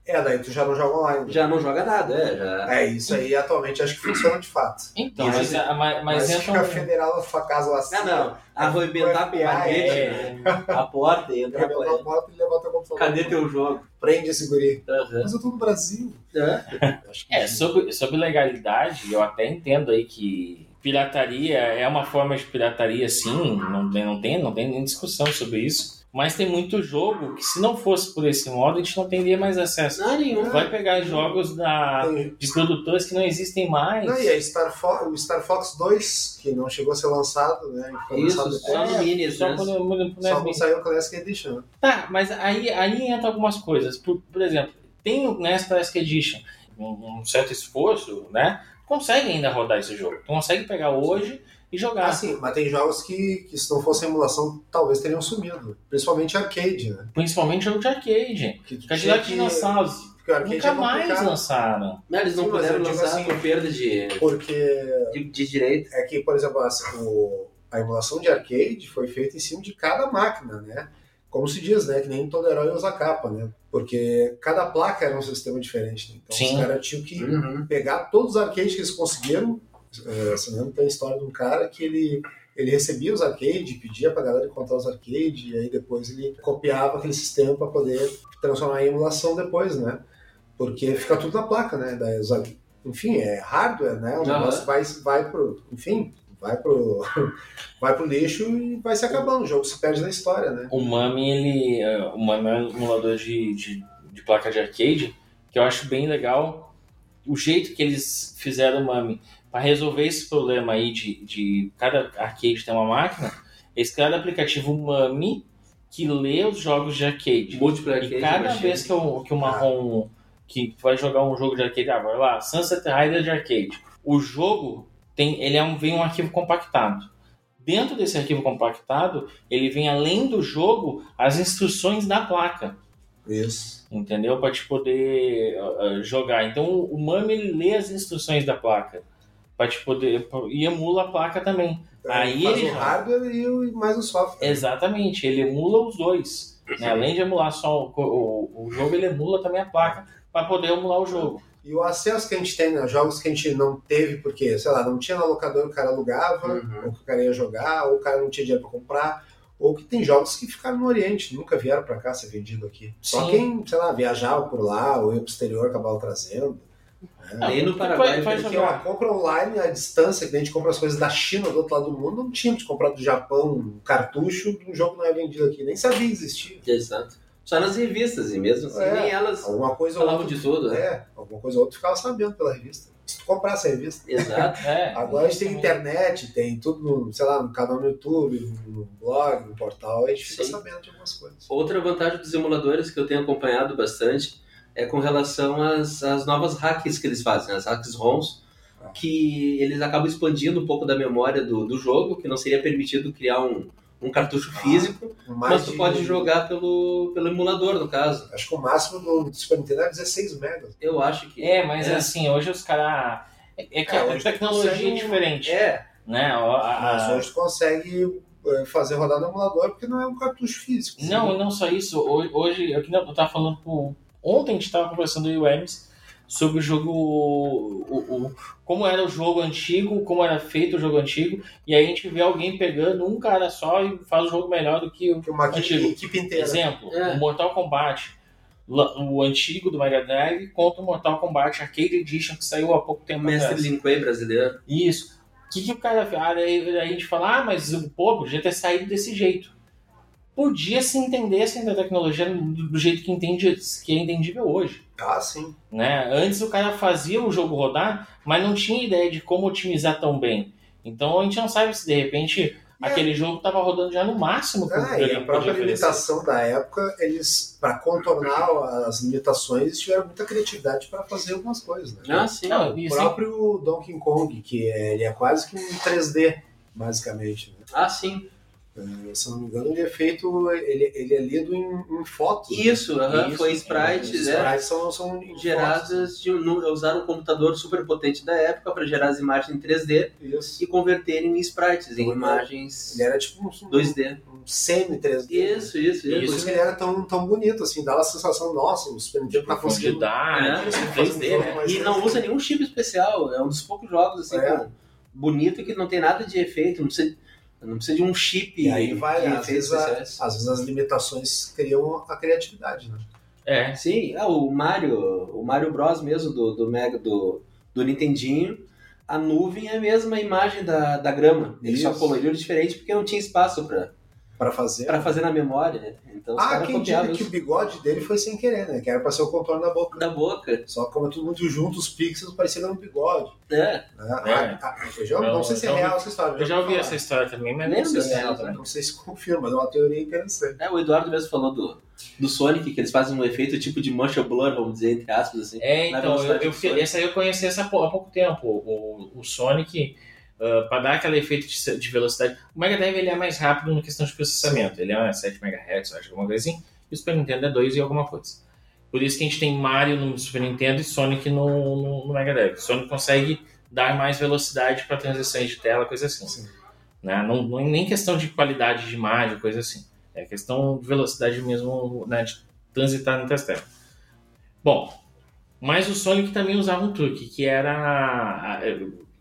É, daí tu já não joga online. Já não joga nada, é, já... É, isso aí atualmente acho que funciona de fato. Então, Isso, mas, a- mas, mas Mas, entra fica um- federal na sua casa lá assim. Não. Arrebentar com o FBI, marrete, é. a porta e Arrebentar a ele. porta e levar teu computador. Cadê teu jogo? Prende esse guri. Aham. Mas eu tô no Brasil. É. É, sobre, sobre legalidade, eu até entendo aí que pirataria é uma forma de pirataria, sim, não tem, não tem, não tem nem discussão sobre isso. Mas tem muito jogo que, se não fosse por esse modo, a gente não teria mais acesso. Não, nenhum. Vai pegar jogos da, de produtores que não existem mais. Não, e a Star Fo- o Star Fox 2, que não chegou a ser lançado, né? e Foi Isso, lançado só depois. no Mini, só né? quando, quando, quando Só não saiu o Classic Edition. Tá, mas aí, aí entra algumas coisas. Por, por exemplo, tem o NES Classic Edition, um, um certo esforço, né? Consegue ainda rodar esse jogo. Tu consegue pegar hoje e jogar. Ah, sim, mas tem jogos que, que se não fosse emulação, talvez teriam sumido. Principalmente arcade, né? Principalmente jogo de arcade. Que Cadillac tinha que- Dinossauros. Nunca é mais complicado, lançaram. Não, eles não Sim, puderam lançar assim- por perda de, Porque de, de direito. é que, por exemplo, assim, o- a emulação de arcade foi feita em cima de cada máquina, né? Como se diz, né? Que nem todo herói usa capa, né? Porque cada placa era um sistema diferente. Né? Então Sim. os caras tinham que Uhum. pegar todos os arcades que eles conseguiram. É, se não me tem a história de um cara que ele, ele recebia os arcades, pedia pra galera encontrar os arcades, e aí depois ele copiava aquele sistema para poder transformar em emulação depois, né? Porque fica tudo na placa, né? Daí, enfim, é hardware, né? O negócio vai, vai pro. Enfim, vai pro, vai pro lixo e vai se acabando. O jogo se perde na história, né? O Mami, ele. é, O Mami é um emulador de, de, de placa de arcade que eu acho bem legal. O jeito que eles fizeram o Mami para resolver esse problema aí de, de cada arcade ter uma máquina, eles criaram o aplicativo Mami que lê os jogos de arcade. Múltiplo arcade. E cada vez que o, que o Marrom que vai jogar um jogo de arcade, ah, vai lá, Sunset Rider de arcade. O jogo tem, ele é um, vem um arquivo compactado. Dentro desse arquivo compactado, ele vem além do jogo as instruções da placa, Isso. entendeu? Para te poder uh, jogar. Então o Mami ele lê as instruções da placa para te poder e emula a placa também. Aí faz ele o hardware e o, mais o software. Exatamente, ele emula os dois. né? Além de emular só o, o, o jogo, ele emula também a placa para poder emular o jogo. E o acesso que a gente tem, né? Jogos que a gente não teve, porque, sei lá, não tinha na locadora, o cara alugava, Uhum. ou que o cara ia jogar, ou o cara não tinha dinheiro pra comprar, ou que tem jogos que ficaram no Oriente, nunca vieram pra cá ser vendido aqui. Só Sim. quem, sei lá, viajava por lá, ou ia pro exterior, acabava trazendo. Nem no Paraguai. Porque jogar. uma compra online, a distância que a gente compra as coisas da China, do outro lado do mundo, não tinha de comprar do Japão um cartucho de um jogo que não é vendido aqui, nem sabia que existia. Exato. Só nas revistas, e mesmo assim, É. nem elas Alguma coisa ou falavam outra, de tudo, né? é, alguma coisa ou outra ficava sabendo pela revista. se tu comprasse a revista. Exato. É, Agora a gente tem internet, tem tudo, no, sei lá, no canal no YouTube, no blog, no portal, a gente fica Sim. sabendo de algumas coisas. Outra vantagem dos emuladores que eu tenho acompanhado bastante é com relação às, às novas hacks que eles fazem, as hacks ROMs, Ah. que eles acabam expandindo um pouco da memória do, do jogo, que não seria permitido criar um, um cartucho Ah, físico, Mais mas tu de- pode jogar pelo, pelo emulador, no caso. Acho que o máximo do, Super Nintendo é 16 megas. Eu acho que. É, mas assim, hoje os caras. É, é que É, a tecnologia consegue é diferente. É, Né? A- a- Mas hoje tu consegue eh, fazer rodar no emulador porque não é um cartucho físico. Não, e não só isso. Hoje, hoje eu, que não- eu tava falando com. Ontem a gente tava conversando eu e o Hermes sobre o jogo. O, o- como era o jogo antigo, como era feito o jogo antigo, e aí a gente vê alguém pegando um cara só e faz o jogo melhor do que o uma Antigo. equipe, inteira. Exemplo, É. o Mortal Kombat, o antigo do Mega Drive contra o Mortal Kombat Arcade Edition que saiu há pouco o tempo mestre atrás. Linquay brasileiro. Isso. O que, que o cara? Ah, daí, daí a gente fala, ah, mas pô, podia ter saído desse jeito. Podia se entendesse ainda a tecnologia do, do jeito que, entende, que é entendível hoje. Ah, sim. Né? Antes o cara fazia o jogo rodar, mas não tinha ideia de como otimizar tão bem. Então a gente não sabe se de repente É. aquele jogo estava rodando já no máximo Ah, e a própria limitação da época, eles, para contornar as limitações, eles tiveram muita criatividade para fazer algumas coisas. Né? Ah, sim. Não, o assim, próprio Donkey Kong, que é, ele é quase que um 3D, basicamente. Né? Ah, sim. Eh, Se eu não me engano, ele é feito, ele, ele é lido em, em fotos. né? Isso, aham, Isso, foi é, sprites, Os né? sprites são, são. Geradas de. no- Usaram um computador super potente da época para gerar as imagens em 3D Isso. e converterem em sprites, em Ele imagens era tipo um, 2D. um semi-3D. Isso, isso, Por isso. isso que ele era tão, tão bonito, assim, dava a sensação, nossa, o Super Nintendo tá conseguindo profundidade, É, assim, fazer um 3D, jogo né? E não usa nenhum chip especial, é um dos poucos jogos assim, É. bonito que não tem nada de efeito, não precisa, não precisa de um chip E aí vai, às vezes, a- às vezes as limitações criam a criatividade, né? É, Sim, ah, o Mario, o Mario Bros mesmo do, do Mega do, do Nintendinho, a nuvem é a mesma imagem da, da grama. Ele só Isso. coloriu diferente porque não tinha espaço para Pra fazer. para fazer na memória, né? Então os Ah, quem diga que o bigode dele foi sem querer, né? Que era pra ser o contorno da boca. da boca. Só que como é tudo muito junto, os pixels pareciam um bigode. É, Né? É. Ah, ah, eu já, não Eu- sei se é eu- real essa história. eu já ouvi falar. essa história também, mas não Lembra, sei se é real também. Não sei se confirma, mas é uma teoria interessante. é, o Eduardo mesmo falou do, do Sonic, que eles fazem um efeito tipo de mancha blur, vamos dizer, entre aspas, assim. É, Na então, eu, eu, essa aí eu conheci essa há pouco tempo. O, o Sonic, ah, para dar aquele efeito de, de velocidade. O Mega Drive ele é mais rápido na questão de processamento. Ele é 7 MHz, acho, alguma coisa assim. E o Super Nintendo é 2 e alguma coisa. Por isso que a gente tem Mario no Super Nintendo e Sonic no, no, no Mega Drive. Sonic consegue dar mais velocidade para transições de tela, coisa assim. Sim. Né? Não, não é nem questão de qualidade de imagem, coisa assim. É questão de velocidade mesmo, né, de transitar entre as telas. Bom, mas o Sonic também usava um truque, que era.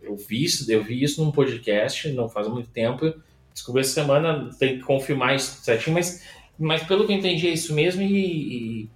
Eu, vi isso, eu vi isso num podcast, não faz muito tempo. Descobri essa semana, tem que confirmar isso certinho, mas, mas pelo que eu entendi é isso mesmo e,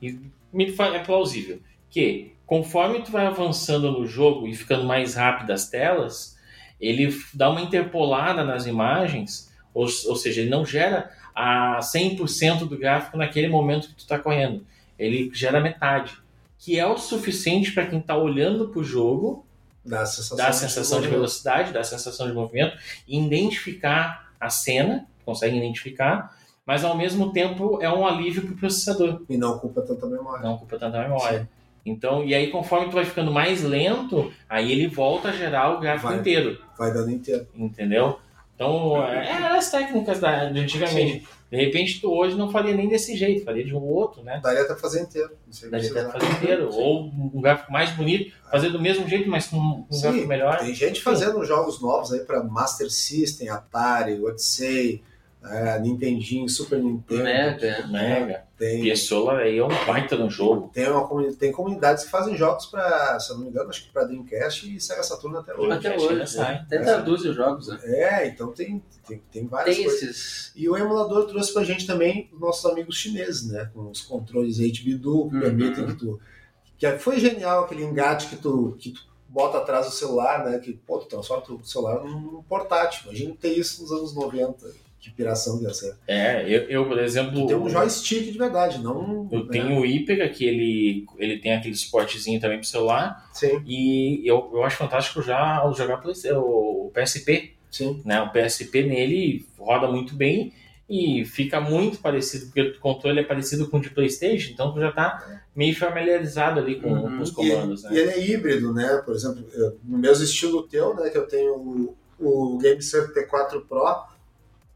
e, e me é plausível. Que conforme tu vai avançando no jogo e ficando mais rápido as telas, ele dá uma interpolada nas imagens, ou, ou seja, ele não gera a 100% do gráfico naquele momento que tu está correndo. Ele gera metade, que é o suficiente para quem está olhando para o jogo Dá a sensação, dá a sensação de movimento. velocidade, dá a sensação de movimento, e identificar a cena, consegue identificar, mas ao mesmo tempo é um alívio para o processador, E não ocupa tanta memória. não ocupa tanta memória. Então, e aí conforme tu vai ficando mais lento, aí ele volta a gerar o gráfico Vai. inteiro, Vai dando inteiro. entendeu? Então, é é as técnicas da, de antigamente. De repente, tu hoje não faria nem desse jeito, faria de um outro, né? Daria até fazer inteiro. Daria até fazer inteiro. Ou um gráfico mais bonito, fazer do mesmo jeito, mas com um Sim, gráfico melhor. Tem gente fazendo jogos novos aí pra Master System, Atari, Odyssey, é, Nintendinho, Super Nintendo. Mega. Mega. Tem, Pessoa aí é um baita no jogo. tem, uma, tem comunidades que fazem jogos pra, se eu não me engano, acho que pra Dreamcast e Sega Saturn até hoje. Até hoje. sai. né? Até traduzem os jogos, né? É, então tem, tem, tem várias Tem coisas. esses. E o emulador trouxe pra gente também os nossos amigos chineses, né? Com os controles HBDU, que Uhum. permitem que tu. Que foi genial aquele engate que tu, que tu bota atrás do celular, né? Que, pô, tu transforma o celular num portátil. Imagina ter isso nos anos 90. Que piração ser. É, eu, eu, por exemplo. Tem um joystick de verdade, não. Eu né? tenho o Hypega, que ele, ele tem aquele suportezinho também pro celular. Sim, E eu, eu acho fantástico já jogar Play- o PSP. sim. Né? O PSP nele roda muito bem e fica muito parecido, porque o controle é parecido com o de Playstation, então tu já tá meio familiarizado ali com, Uhum. com os E comandos, E né? ele é híbrido, né? Por exemplo, eu- no mesmo estilo teu, né? Que eu tenho o, o GameSurf T4 Pro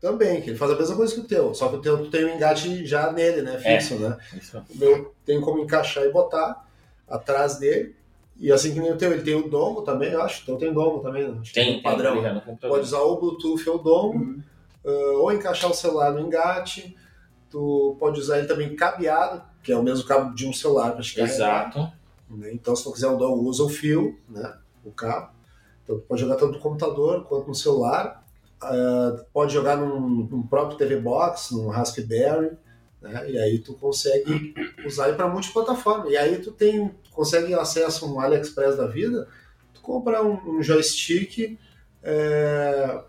também, que ele faz a mesma coisa que o teu, só que o teu tu tem o engate já nele, né? É. Fixo, né? Isso. O meu tem como encaixar e botar atrás dele. E assim que nem o teu, ele tem o dongle também, eu acho. Então tem dongle também, né? Acho que Tem, um padrão. tem. Pode usar ou o Bluetooth ou o dongle, Uhum. ah, ou encaixar o celular no engate. Tu pode usar ele também cabeado, que é o mesmo cabo de um celular para te carregar. Exato. né? Então, se tu quiser um dongle, usa o fio, né? o cabo. Então, tu pode jogar tanto no computador quanto no celular. Ah, pode jogar num, num próprio TV Box, num Raspberry, né? e aí tu consegue usar ele para multiplataforma. E aí tu tem, consegue acesso a um AliExpress da vida, tu compra um, um joystick é,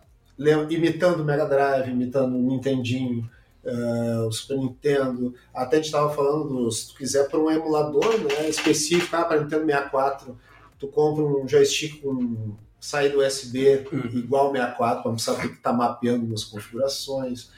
imitando o Mega Drive, imitando o Nintendinho, é, o Super Nintendo. Até a gente estava falando, do, se tu quiser para um emulador né, específico, ah, para Nintendo 64, tu compra um joystick com saída USB igual ao 64, para não precisar ter que estar mapeando nas configurações.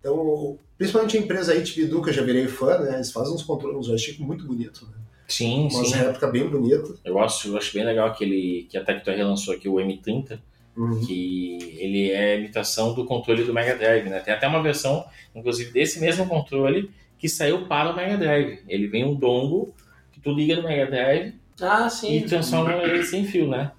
Então, principalmente a empresa HBDU, que eu já virei fã, né, eles fazem uns controles, uns joystick muito bonitos, né? Sim, umas sim. réplicas bem bonitas. Eu acho, eu acho bem legal aquele que a Tectoy relançou aqui, o M30, Uhum. que ele é a imitação do controle do Mega Drive, né? Tem até uma versão, inclusive, desse mesmo controle que saiu para o Mega Drive. Ele vem um dongle que tu liga no Mega Drive Ah, sim. e transforma ele sem fio, né?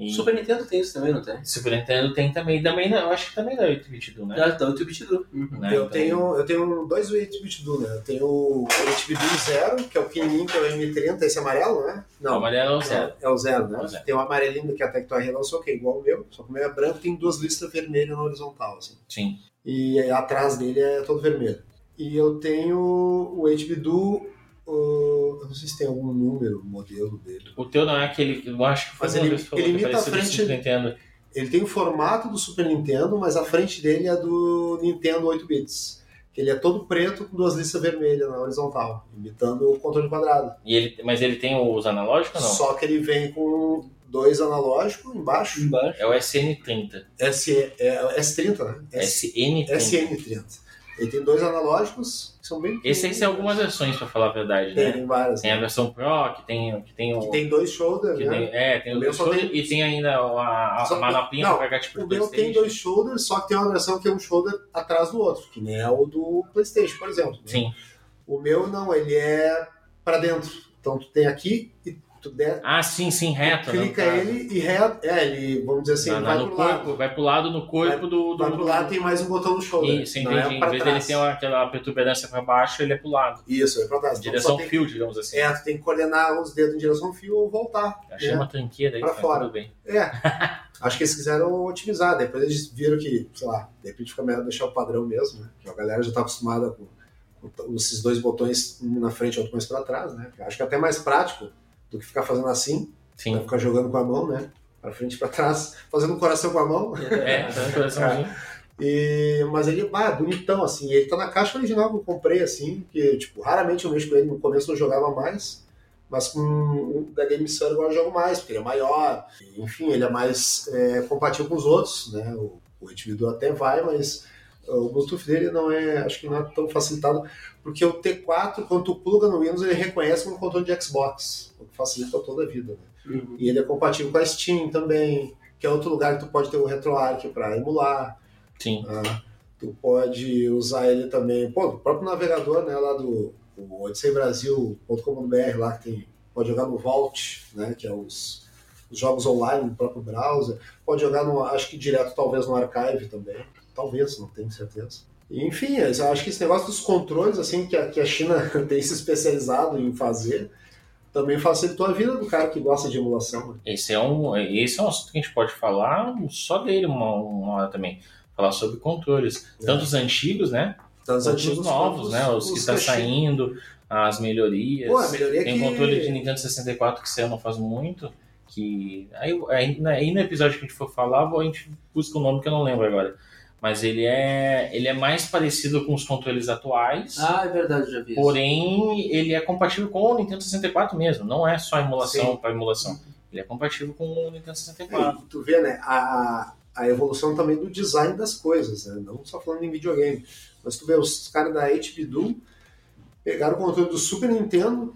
E Super Nintendo tem isso também, não tem? Super Nintendo tem também, também não, eu acho que também da 8-bit do, né? Já tá o YouTube te deu. Uhum. Né? Eu, Então, tenho, eu tenho dois 8-bit do, né? Eu tenho o 8-bit do zero, que é o pequenininho, que é o M30, esse amarelo, né? O Não, amarelo é o zero. É o zero, né? É o zero. Tem o amarelinho que a Tectoy relançou, que é igual o meu, só que o meu é branco tem duas listas vermelhas na horizontal, assim. Sim. E aí, atrás dele é todo vermelho. E eu tenho o HBDU, uh, eu não sei se tem algum número, modelo dele. O teu não é aquele, eu acho que foi Mas ele- falou ele é imita a frente- Super Nintendo. Ele tem o formato do Super Nintendo, mas a frente dele é do Nintendo 8 bits. Que ele é todo preto com duas listas vermelhas na horizontal, imitando o controle quadrado. E ele, mas ele tem os analógicos ou não? Só que ele vem com dois analógicos embaixo. Embaixo. É o SN30. S, é, S30, né? S, SN30. SN30. Ele tem dois analógicos que são bem Esse aí tem algumas versões, pra falar a verdade, Tem, né? tem várias. Tem a versão Pro, que tem, que tem o. Que tem dois shoulders, né? tem- é, tem o dois só shoulder tem- e tem ainda a, a Só- manoplinha não, pra pegar tipo O meu tem dois shoulders, só que tem uma versão que é um shoulder atrás do outro, que nem é o do PlayStation, por exemplo. né? Sim. O meu não, ele é para dentro. Então tu tem aqui e tu der, Ah, sim, sim, reto. né, clica ele e reto. É, ele, vamos dizer assim, na- vai no pro corpo, lado. vai pro lado no corpo do, do. Vai pro lado tem mais um botão no shoulder. Isso, não entendi. é Em vez dele ter uma- aquela protuberância pra baixo, ele é pro lado. Isso, é pra trás. Então, Direção fio, digamos assim. É, tu tem que coordenar os dedos em direção fio ou voltar. Achei né? uma tranqueira aí, Pra fora. tudo bem. É. Acho que eles quiseram otimizar. Depois eles viram que, sei lá, de repente fica melhor deixar o padrão mesmo, né? Que a galera já tá acostumada com, esses dois botões, um na frente e outro mais pra trás, né? Acho que é até mais prático do que ficar fazendo assim, Sim. né? ficar jogando com a mão, né? Pra frente e pra trás, fazendo um coração com a mão. É, tá no coraçãozinho. E, mas ele, ah, bonitão, assim. Ele tá na caixa original que eu comprei, assim, que, tipo, raramente eu mexo com ele. No começo eu jogava mais, mas com o da Game Sun agora eu jogo mais, porque ele é maior. Enfim, ele é mais é, compatível com os outros, né? O, o até vai, mas o Bluetooth dele não é, acho que não é tão facilitado, porque o T4, quando tu pluga no Windows, ele reconhece como controle de Xbox, facilita toda a vida, né? Uhum. E ele é compatível com a Steam também, que é outro lugar que tu pode ter o RetroArch para emular. Sim. Ah, tu pode usar ele também, pô, o próprio navegador, né, lá do odisseibrasil.com.br, lá que tem, pode jogar no Vault, né, que é os, os jogos online no próprio browser, pode jogar no, acho que direto talvez no Archive também, talvez, não tenho certeza. Enfim, eu acho que esse negócio dos controles, assim, que a, que a China tem se especializado em fazer, também facilitou a vida do cara que gosta de emulação. né? Esse é um, esse é um assunto que a gente pode falar só dele uma, uma hora também. Falar sobre controles. Tanto os antigos, né? Tantos Quanto os novos, né? Os, que estão China- saindo, as melhorias. Pô, a melhoria Tem que... um controle de Nintendo 64 que saiu não faz muito. Que. Aí, aí, aí no episódio que a gente for falar, a gente busca o nome que eu não lembro agora. Mas ele é, ele é mais parecido com os controles atuais. Ah, é verdade, já vi isso. Porém, ele é compatível com o Nintendo 64 mesmo. Não é só emulação para emulação. Ele é compatível com o Nintendo 64. E tu vê, né, a, a evolução também do design das coisas, né? Não só falando em videogame. Mas tu vê, os caras da HBDU pegaram o controle do Super Nintendo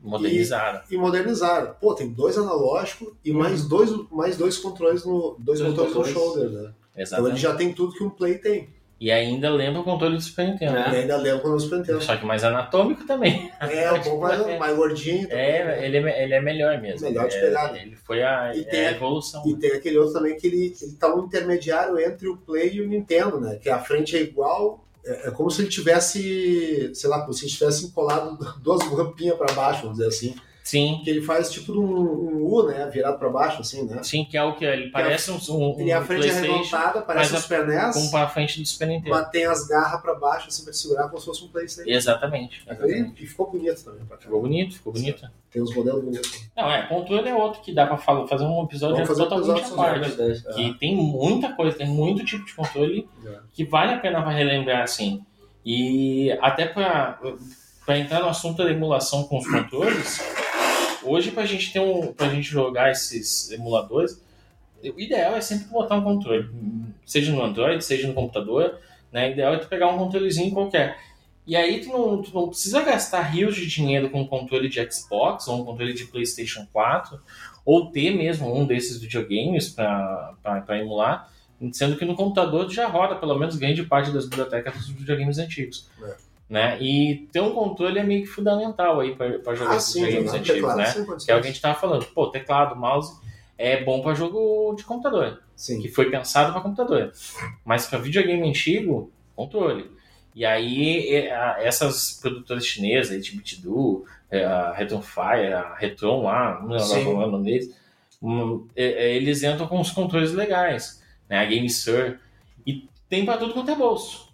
Modernizaram. e modernizaram. Pô, tem dois analógicos e mais, dois, mais dois controles no. Dois, Dois controles no shoulder, né? Então Exatamente. ele já tem tudo que um Play tem. E ainda lembra o controle do Super Nintendo. É. E ainda quando o Super Nintendo. Só que mais anatômico também. É, um pouco mais, mais gordinho. também, É, né? ele é, ele é melhor mesmo. Melhor de É, pegada. Ele foi a, E é tem- a evolução. E tem aquele outro também que ele, ele tá um intermediário entre o Play e o Nintendo, né? Que a frente é igual. É, é como se ele tivesse, sei lá, como se ele tivesse colado duas rampinhas para baixo, vamos dizer assim. Sim, Que ele faz tipo um, um U, né? Virado para baixo, assim, né? sim, que é o que ele parece um, um, Ele é a um frente arredondada, parece um Super NES, com para frente do Super Nintendo. mas tem as garras para baixo, assim, pra te segurar como se fosse um PlayStation. Exatamente. exatamente. E, ficou bonito também. Ficou bonito, ficou bonito. Tem os modelos bonitos. Não, é, controle é outro que dá pra falar, fazer um episódio fazer um totalmente sobre parte. Que tem muita coisa, tem muito tipo de controle É. que vale a pena para relembrar, assim. E até para entrar no assunto da emulação com os controles, hoje pra gente ter um. pra gente jogar esses emuladores, o ideal é sempre botar um controle. Seja no Android, seja no computador, né? O ideal é tu pegar um controlezinho qualquer. E aí tu não, tu não precisa gastar rios de dinheiro com um controle de Xbox ou um controle de Playstation 4, ou ter mesmo um desses videogames para emular, sendo que no computador tu já roda pelo menos grande parte das bibliotecas dos videogames antigos. É. Né? E ter um controle é meio que fundamental aí para jogar Ah, esses sim, videogames jogar antigos, teclado, né? Que é o que a gente tava falando. Pô, teclado, mouse é bom para jogo de computador Sim. que foi pensado para computador. Mas para videogame antigo, controle. E aí é, a- essas produtoras chinesas, a HBTDU, é, a Retron Fire, a Retron lá, não lembro o nome deles, hum, é, é, eles entram com os controles legais, né? A GameSir. E tem para tudo quanto é bolso.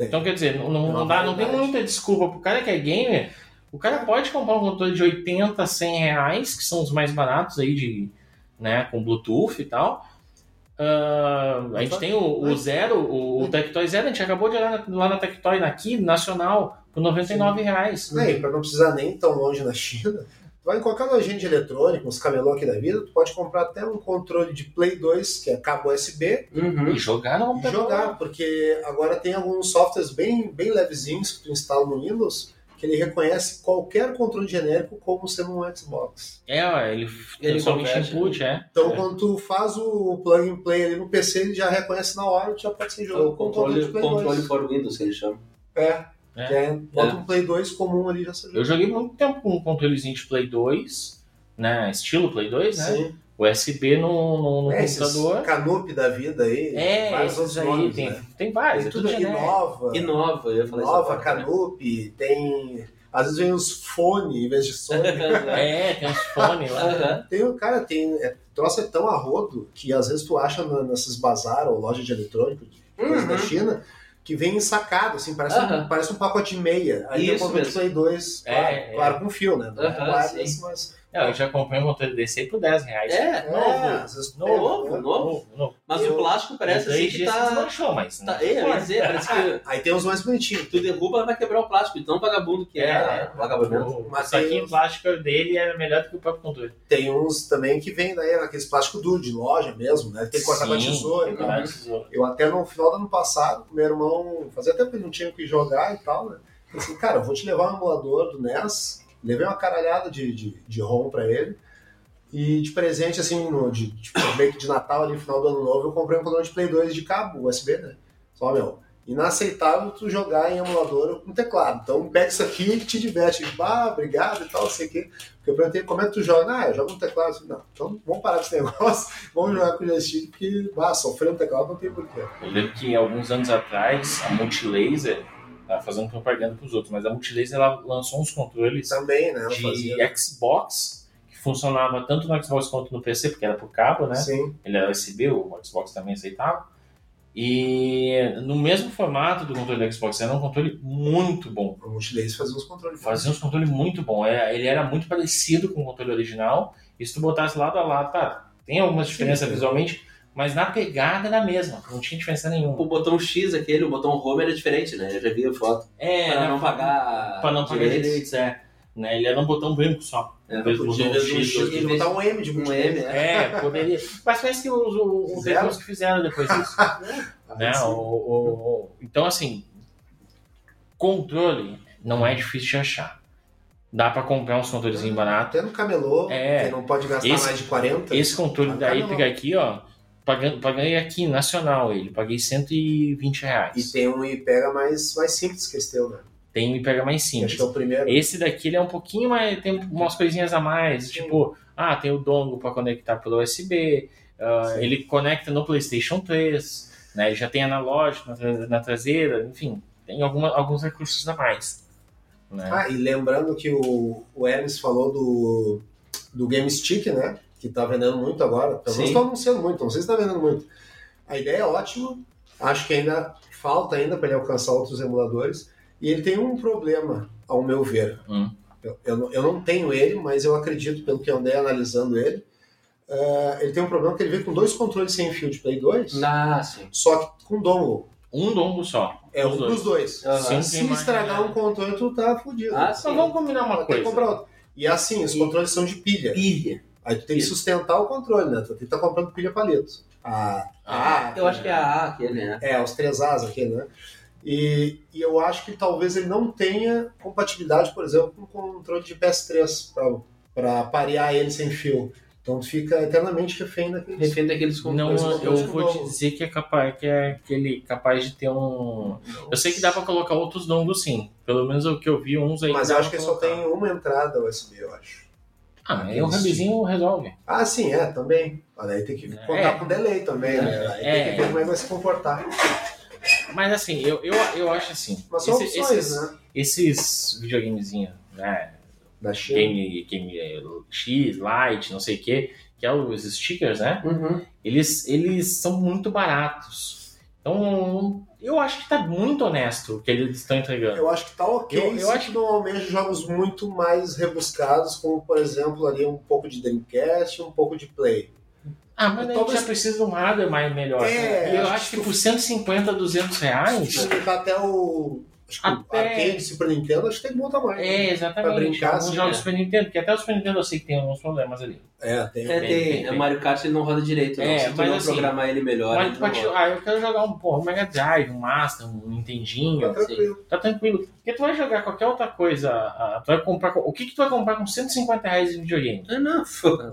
Então quer dizer, não, não, dá, não tem muita desculpa pro cara que é gamer. O cara pode comprar um controle de 80, 100 reais, que são os mais baratos aí de, né, com Bluetooth e tal. Ah, a gente tem o, o Zero, o, o Tectoy Zero, a gente acabou de olhar lá na Tectoy, aqui, nacional, por 99 reais. É, pra não precisar nem tão longe na China, vai em qualquer lojinha de eletrônico, uns camelô aqui da vida, tu pode comprar até um controle de Play 2, que é cabo USB, Uhum. E jogar no e computador. jogar, porque agora tem alguns softwares bem, bem levezinhos que tu instala no Windows, que ele reconhece qualquer controle genérico como sendo um Xbox. É, ele, Ele em converte, input, é. Então, é. quando tu faz o plug and play ali no PC, ele já reconhece na hora, tu já pode ser É jogado o controle, de Play controle 2. for Windows que eles chamam. É, É. que é, bota É. um Play 2 comum ali já Eu joguei muito tempo com um controlezinho de Play 2, né? Estilo Play 2, né? Sim. USB no, no, no É, computador. Canup da vida aí, É, vários esses aí, nomes, tem, né? tem vários, Tem é tudo tudo aqui, genérico. Nova, Inova, eu ia falar isso Nova, agora, né? Canup, tem... Às vezes vem os fone em vez de Sony. É, tem uns fones lá. Tem, o- cara, tem... É, troço é tão a rodo que às vezes tu acha na- nesses bazar ou loja de eletrônico, de coisa Uhum. da China, que vem ensacado, assim, parece, um, Aham. parece um pacote de meia. Aí Isso controle de mesmo. Play 2, É, claro, é. claro, com fio, né? Não é Aham, wireless, mas... Não, eu já comprei um controle desse aí por 10 reais. É, novo. É, às vezes tu Novo, novo, né? novo. novo, novo. Mas Eu- o plástico parece assim que tá... desmanchou, mas. tá não é, eu pode. dizer, parece que Aí tem uns mais bonitinhos. tu derruba vai quebrar o plástico, de tão vagabundo que é, É. o acabamento. O Mas saquinho tem- plástico dele era melhor do que o próprio controle. Tem uns também que vem daí, aqueles plástico duro de loja mesmo, né? Tem que cortar com a tesoura tesouros. Eu até no final do ano passado, meu irmão, fazia tempo que ele não tinha o que jogar e tal, né? Falei assim, cara, eu vou te levar um emulador do NES, levei uma caralhada de, de, de ROM pra ele, e de presente, assim, no, de, tipo, meio que de Natal ali, final do ano novo, eu comprei um emulador de Play 2 de cabo, USB, né? Só, meu, inaceitável tu jogar em emulador com teclado. Então pega isso aqui e te diverte. Ah, obrigado e tal, sei o quê. Porque eu perguntei como é que tu joga. Ah, eu jogo no teclado. Não, então vamos parar com esse negócio, vamos jogar com o joystick, porque, ah, sofrer teclado não tem porquê. Eu lembro que alguns anos atrás, a Multilaser, tá fazendo propaganda pros outros, mas a Multilaser ela lançou uns controles Também, né? de fazia. Xbox que funcionava tanto no Xbox quanto no PC, porque era por cabo, né? Sim, Ele era USB, o Xbox também aceitava. E no mesmo formato do controle do Xbox, era um controle muito bom. o Multilaser fazia uns controles. Fazia uns controle muito bom. É, Ele era muito parecido com o controle original. E se tu botasse lado a lado, tá, tem algumas diferenças sim. visualmente, mas na pegada era a mesma, não tinha diferença nenhuma. O botão X aquele, o botão Home era diferente, né? Eu já vi a foto. É, Para né, não pagar. pra não pagar direitos, é. Né, ele era um botão branco só. É, podia botão um X, X, E botar um M de Um. M, é. É, poderia. Mas parece que os, os, depois que fizeram depois disso. Ah, né? sim. O, o- o- então, assim, controle não é difícil de achar. Dá pra comprar uns controlezinhos baratos. Até no camelô, É. que não pode gastar Esse- mais de 40. Esse controle Ah, daí, não. pegar aqui, ó. Pagando, paguei aqui, nacional, ele. Paguei 120 reais. E tem um e pega mais, mais simples que esse teu, né? Tem me pega mais Acho simples. que é o primeiro. Esse daqui ele é um pouquinho mais. Tem umas coisinhas a mais. Tipo, ah, tem o dongle para conectar pelo USB. ah, Sim. ele conecta no PlayStation 3. Né, ele já tem analógico na, na traseira. Enfim, tem alguma, alguns recursos a mais. Né? Ah, e lembrando que o, o Hermes falou do, do Game Stick, né? Que tá vendendo muito agora. Pelo menos estão anunciando muito, não sei se tá vendendo muito. A ideia é ótima, acho que ainda falta ainda para ele alcançar outros emuladores. E ele tem um problema, ao meu ver. Hum. Eu, eu, não- eu não tenho ele, mas eu acredito, pelo que eu andei analisando ele, eh, ele tem um problema que ele vem com dois controles sem fio de Play 2, Ah, sim. só que com dongle. Um dongle só. É um dois. dos dois. Aham. Sim. Se tem mais- estragar um controle, tu tá fudido. Ah, Então vamos combinar uma Vai ter que coisa. comprar outro. E assim, os controles são de pilha. Pilha. Aí tu tem que sustentar o controle, né? Tu tem que estar comprando pilha palito. A, Ah, a, Eu acho que é a A aquele, né? É, os três As aqui, né? E, e eu acho que talvez ele não tenha compatibilidade, por exemplo, com o controle de PS3 para parear ele sem fio. Então tu fica eternamente refém daqueles. Refém daqueles Não, controles. eu controles vou te dizer que é capaz, que é aquele capaz de ter um. Eu sei que dá pra colocar outros dongles sim. Pelo menos o que eu vi, uns aí. Mas eu acho que só colocar. tem uma entrada USB, eu acho. Ah, aí o hubzinho resolve. Ah, sim, é, também. Mas aí tem que É. contar com delay também, né? Aí É. tem que ver como é que vai se comportar. Mas assim, eu, eu, eu acho assim. Mas são esse- opções, esses, né? esses videogamezinhos, né? Da China. Game, game eh, X, Lite, não sei o que, que é os stickers, né? Uhum. Eles, eles são muito baratos. Então, eu acho que tá muito honesto o que eles estão entregando. Eu acho que tá ok. Eu- eu acho- não almeja jogos muito mais rebuscados, como por exemplo ali um pouco de Dreamcast, um pouco de Play. Ah, mas daí Talvez- já precisa de um hardware mais melhor. É, e eu acho acho que que por 150, 200 reais. Botar até o. Acho que Até- arcade Super Nintendo, acho que tem que montar mais. É, exatamente. Pra brincar, Alguns assim, jogos é. Super Nintendo, porque até o Super Nintendo eu sei que tem alguns problemas ali. É, tem. É, Tem, tem. tem, O tem. Mario Kart ele não roda direito, não. É, Se tu mas não assim, programar ele melhor. Mas ele não pode, ah, eu quero jogar um, porra, um Mega Drive, um Master, um Nintendinho. Tá tranquilo. Tá tranquilo. Porque tu vai jogar qualquer outra coisa. ah, tu vai comprar. com- O que, que tu vai comprar com 150 reais em videogame? Ah, não.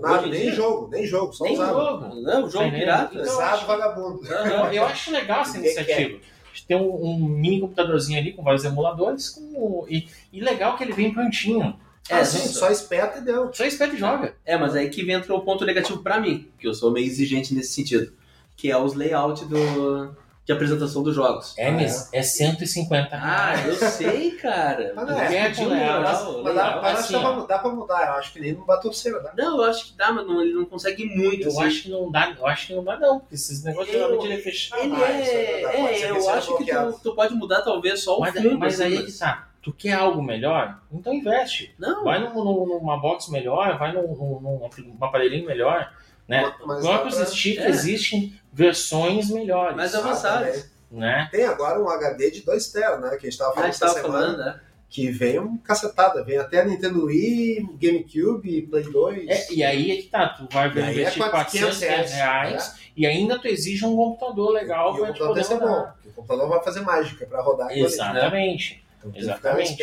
Nada, nem dia- jogo, nem jogo, só Nem usado. jogo. Não, jogo pirata. entendendo? Usado vagabundo. Eu, eu acho legal essa iniciativa. Ter um, um mini computadorzinho ali com vários emuladores com, e, e legal que ele vem prontinho. É, sim, só- espeta e deu. Só espeta e joga. É, mas aí que entra o ponto negativo pra mim, que eu sou meio exigente nesse sentido, que é os layout do, de apresentação dos jogos. É 150 Ah, reais. eu sei, cara. Mas não Mas é, é de um legal, legal, Mas dá, legal. mas acho assim, que dá ó. pra, dá pra mudar. Eu acho que nem no Battlefield dá. Não, eu acho que dá, mas não, ele não consegue muito. Eu assim. acho que não dá, eu acho que não dá não, porque esses negócios Eu- geralmente ele é fechado. Ele Ah, é é. ser É, que eu acho que tu, tu pode mudar talvez só o Mas, fundo. mas assim, aí que tá. Tu quer algo melhor? Então investe. Não, Vai num- num- numa box melhor, vai num, num, num- num aparelhinho melhor. Né? Mas- próprios pra- stick é. existem versões melhores. mais Ah, também. né? Tem agora um HD de 2 TB, né? Que a gente tava Ah, a falando tava essa semana. falando, né? Que vem um cacetada. Vem até Nintendo Wii, GameCube, Play 2. É, e aí é que tá, tu vai E é investir 400 reais, reais, e ainda tu exige um computador legal e o pra te computador poder rodar. bom. porque O computador vai fazer mágica pra rodar ali. Exatamente. Então, Exatamente.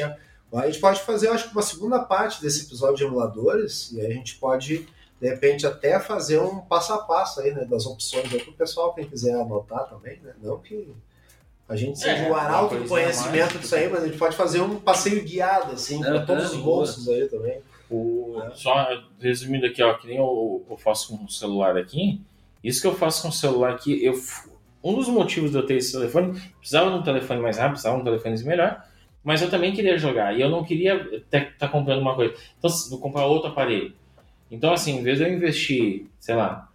A gente pode fazer, acho que uma segunda parte desse episódio de emuladores, e aí a gente pode, de repente, até fazer um passo a passo aí, né, das opções aí pro pessoal, quem quiser anotar também, né? Não que a gente seja É, o arauto do conhecimento mais. disso aí, mas a gente pode fazer um passeio guiado, assim, para todos os bolsos aí também. O, É. Só resumindo aqui, ó, que nem eu, eu faço com o celular aqui, isso que eu faço com o celular aqui, eu, um dos motivos de eu ter esse telefone, precisava de um telefone mais rápido, precisava de um telefone melhor, mas eu também queria jogar, e eu não queria estar tá comprando uma coisa. Então, vou comprar outro aparelho. Então, assim, em vez de eu investir, sei lá,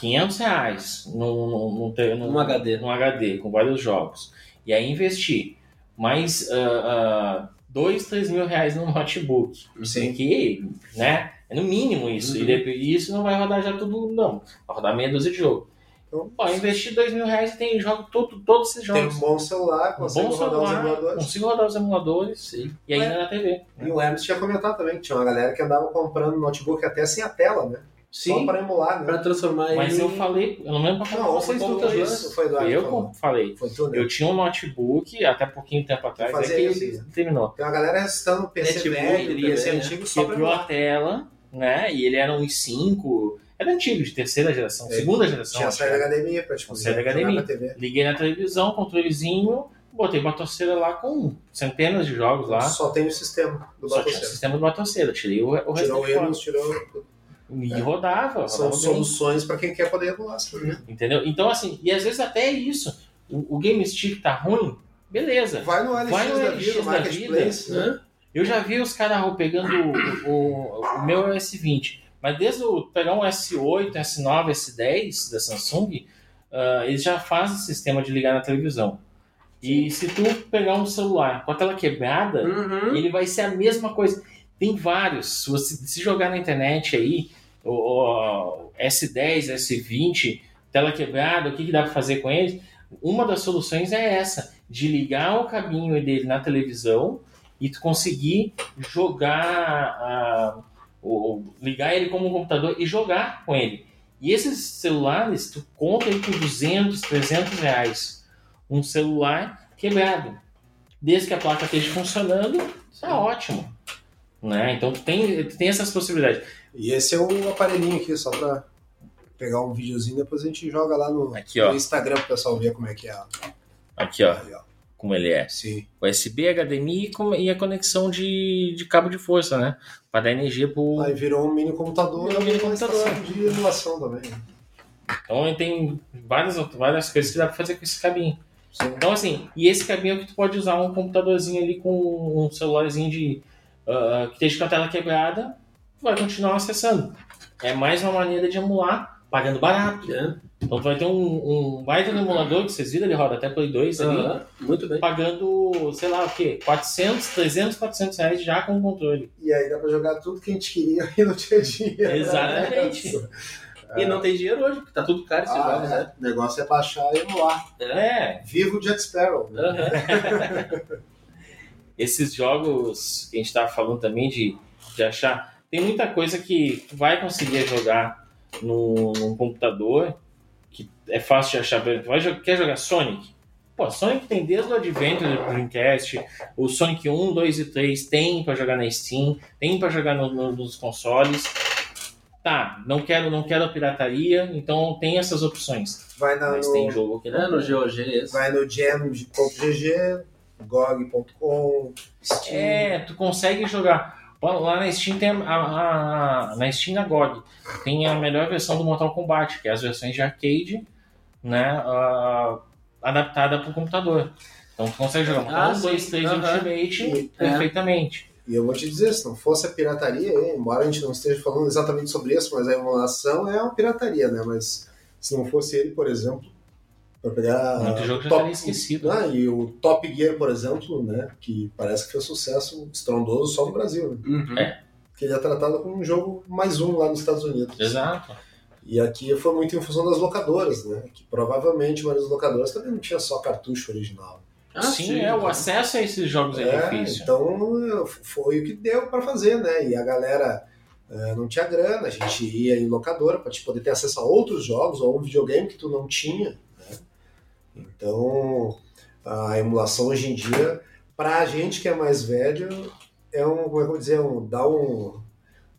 500 reais num, num, num, num- Um HD. num HD com vários jogos, e aí investir mais ah, ah, dois, três mil reais num notebook, Sim. que, né, é no mínimo isso, Uhum. e depois- isso não vai rodar já tudo, não, vai rodar meia dúzia de jogo. Então, Pô, eu investi dois mil reais e tem jogo todo, todos esses tem jogos. um bom celular, Um consegue bom rodar os celular, emuladores. consigo rodar os emuladores Sim. e ainda na TV. E o Hermes tinha comentado também que tinha uma galera que andava comprando notebook até sem a tela, né? Só Sim, para emular, né? pra transformar Mas ele eu em- falei, eu não lembro pra Não, qual ou vocês tu, isso. Foi Eduardo Eu falou. falei. Foi tu, né? Eu tinha um notebook até pouquinho tempo atrás, é que isso, né? terminou. Tem uma galera restando PC Netbook, velho, PC antigo só pra Quebrou a emular. tela, né? E ele era um i5, era antigo, de terceira geração, É, segunda geração. Tinha que era. HDMI pra tipo, saída jogar HDMI. na. Liguei na televisão, controlezinho, botei Batoceira lá com centenas de jogos lá. Só tem o sistema do Só tinha o sistema do Batoceira, tirei o, o resto Tirou. Windows, tirou. E rodava, São rodava bem. soluções pra quem quer poder coisas. né? Entendeu? Então, assim, e às vezes até isso. O, o Game Stick tá ruim, beleza. Vai no LX, Vai no da LX vida, no da vida, né? Eu já vi os caras pegando o, o, o meu S20, mas desde o pegar um S8, S9, S10 da Samsung, eles já fazem sistema de ligar na televisão. E se tu pegar um celular com a tela quebrada, Uhum. ele vai ser a mesma coisa. Tem vários. Se você se jogar na internet aí, o, o S10, S20, tela quebrada, o que, que dá para fazer com eles? Uma das soluções é essa, de ligar o cabinho dele na televisão e tu conseguir jogar, ah, o- o- ligar ele como um computador e jogar com ele. E esses celulares, tu compra ele por 200, 300 reais. Um celular quebrado. Desde que a placa esteja funcionando, tá ótimo. Né? Então tem, tem essas possibilidades. E esse é o aparelhinho aqui, só pra pegar um videozinho, depois a gente joga lá no, Aqui, no Instagram pro pessoal ver como é que é. Aqui, ó, Aí, ó. Como ele é. Sim. USB, HDMI e e a conexão de, de cabo de força, né? Para dar energia pro. Aí virou um mini computador Virou um e mini uma computador. de emulação também. Então ele tem várias, várias coisas que dá pra fazer com esse cabinho. Sim. Então, assim, e esse cabinho é que tu pode usar um computadorzinho ali com um celularzinho de. ah, que esteja com a tela quebrada, vai continuar acessando. É mais uma maneira de emular, pagando barato. É. Então tu vai ter um, um baita emulador, que vocês viram, ele roda até Play 2 ali. Muito bem. pagando, sei lá o quê, 400, 300, 400 reais já com o controle. E aí dá pra jogar tudo que a gente queria e não tinha dinheiro. Exatamente. E não tem dinheiro hoje, porque tá tudo caro esses Ah, jogos, é. né? O negócio é baixar e emular. É, Viva o Jack Sparrow. né? Aham. Esses jogos que a gente estava falando também de, de achar. Tem muita coisa que tu vai conseguir jogar no, num computador que é fácil de achar. Vai quer jogar Sonic? Pô, Sonic tem desde o Adventure do Dreamcast, o Sonic 1, 2 e 3 tem para jogar na Steam, tem para jogar no- no- nos consoles. Tá, não quero, não quero a pirataria, então tem essas opções. Vai, na, Mas no, tem jogo que É, no GOG esse. vai no jam.gg, gog.com, Steam. É, tu consegue jogar. Lá- na Steam tem a, a- a- na Steam na GOG tem a melhor versão do Mortal Kombat, que é as versões de arcade, né, ah, adaptada para o computador. Então tu consegue jogar Mortal Ah, 1, 2, sim. 3 Aham. Ultimate E- perfeitamente. E eu vou te dizer, se não fosse a pirataria, hein, embora a gente não esteja falando exatamente sobre isso, mas a emulação é uma pirataria, né? Mas se não fosse ele, por exemplo, para pegar. Muito jogo já Top- esquecido. Ah, e o Top Gear, por exemplo, né? Que parece que fez sucesso estrondoso só no Brasil, né? Uhum. É. Que ele é tratado como um jogo mais um lá nos Estados Unidos. Exato. E aqui foi muito em função das locadoras, né? Que provavelmente várias locadoras também não tinha só cartucho original. Ah, sim, é, o então. acesso a esses jogos é, É, difícil. então foi o que deu para fazer, né? E a galera eh, não tinha grana, a gente ia em locadora para poder ter acesso a outros jogos ou a um videogame que tu não tinha. Né? Então a emulação hoje em dia, para a gente que é mais velho, é um, como é que eu vou dizer, um, dá um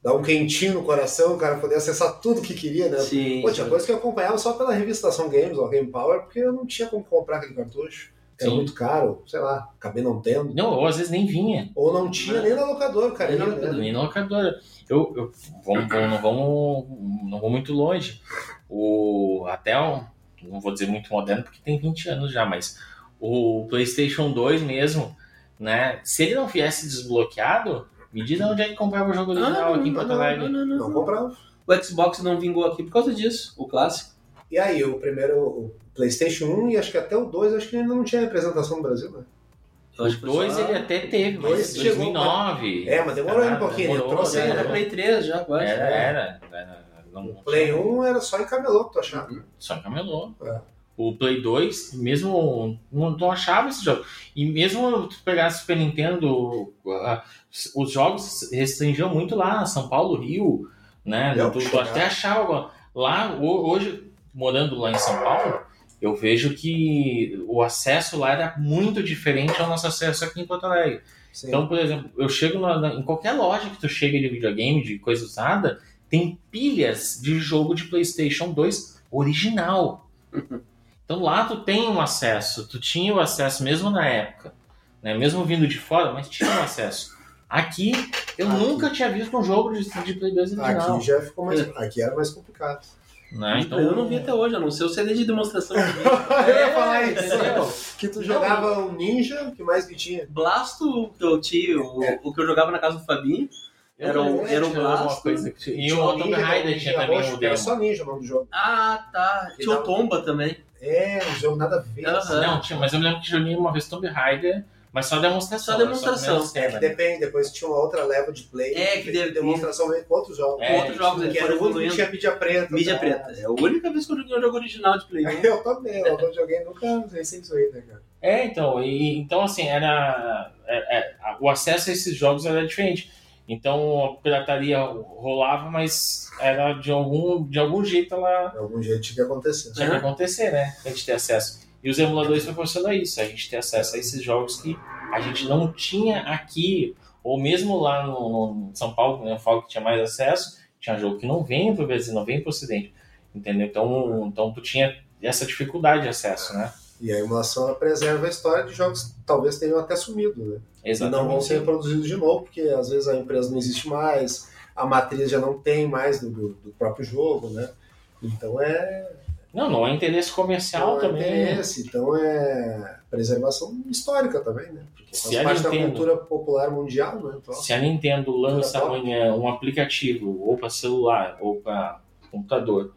dá um quentinho no coração, o cara poder acessar tudo que queria, né? Sim. Pô, tinha coisa que eu acompanhava só pela revista Ação Games ou Game Power, porque eu não tinha como comprar aquele cartucho. Era Sim. muito caro, sei lá, acabei não tendo. Não, ou às vezes nem vinha. Ou não tinha nem na locadora, cara. Nem na né? locadora. Nem na locadora. Eu, eu vamos, vamos- não, vamos, não vou muito longe. O, até um, não vou dizer muito moderno porque tem 20 anos já, mas o PlayStation 2 mesmo, né? Se ele não viesse desbloqueado, me diz onde é que comprava o jogo original Ah, aqui em Porto não, Alegre. não, não, não, Não não. comprava. O Xbox não vingou aqui por causa disso, o clássico. E aí, o primeiro, o PlayStation 1 e acho que até o 2, acho que ainda não tinha representação no Brasil, né? Eu acho que O foi 2 só- ele até teve, Dois mas chegou, 2009. É, mas demorou ainda um Ah, pouquinho, ele demorou, trouxe Era ainda, demorou. Play 3 já, quase. Era, era, era não, O Play 1 era só em camelô que tu achava. só camelô. É. O Play 2, mesmo não, não achava esse jogo. E mesmo tu pegasse Super Nintendo, os jogos restringiam muito lá, São Paulo, Rio, né? Eu Tu, tu até achava. Lá, ho- hoje, morando lá em São Paulo, eu vejo que o acesso lá era muito diferente ao nosso acesso aqui em Porto Alegre. Sim. Então, por exemplo, eu chego na- na- em qualquer loja que tu chega de videogame, de coisa usada, tem pilhas de jogo de PlayStation 2 original. Então lá tu tem um acesso, tu tinha o acesso mesmo na época, né? mesmo vindo de fora, mas tinha o acesso. Aqui, eu Aqui. nunca tinha visto um jogo de, de Play 2 original. Aqui já ficou mais. Aqui era mais complicado. né? Então, eu não vi até hoje, a não ser o CD de demonstração. Eu ia falar isso. entendeu? Que tu jogava o Ninja, o que mais que tinha? Blasto que eu tinha, o, É. o que eu jogava na casa do Fabinho. Eu Era o- era o Blasto, que tinha. E Tinha o Tomb era Raider tinha também o que Era demo. só Ninja o nome do jogo. Ah, tá. E Tinha o Tomba também. É, um jogo nada a ver. Assim. Não, tinha, mas eu me lembro que joguei uma vez Tomb Raider, mas só demonstração. Só né? demonstração. Só É que cena. depende, depois tinha uma outra leva de play. É, que deve- demonstração com outros jogos. É, Com outros jogos, que era foram o único que tinha mídia preta. Mídia tá? preta. É a única vez que eu joguei um jogo original de Play 1. Eu também, eu não joguei nunca sem isso aí, né, cara? É, então, e, então assim, era. é- é, a- o acesso a esses jogos era diferente. Então a pirataria rolava, mas era de algum, de algum jeito ela De algum jeito tinha que acontecer. tinha que acontecer, né? A gente ter acesso. E os emuladores proporcionam isso, a gente ter acesso a esses jogos que a gente não tinha aqui, ou mesmo lá no, no São Paulo, né, eu falo que tinha mais acesso, tinha jogo que não vem pro Brasil, não vem pro Ocidente. Entendeu? Então, então tu tinha essa dificuldade de acesso, né? E a emulação preserva a história de jogos que talvez tenham até sumido, né? E não vão ser reproduzidos de novo, porque às vezes a empresa não existe mais, a matriz já não tem mais do, do- próprio jogo, né? Então é. Não, não é interesse comercial então é também. né? interesse, então é preservação histórica também, né? Porque Se faz a parte da Nintendo- cultura popular mundial, né? Então, Se a Nintendo lança amanhã um aplicativo, ou para celular, ou para computador,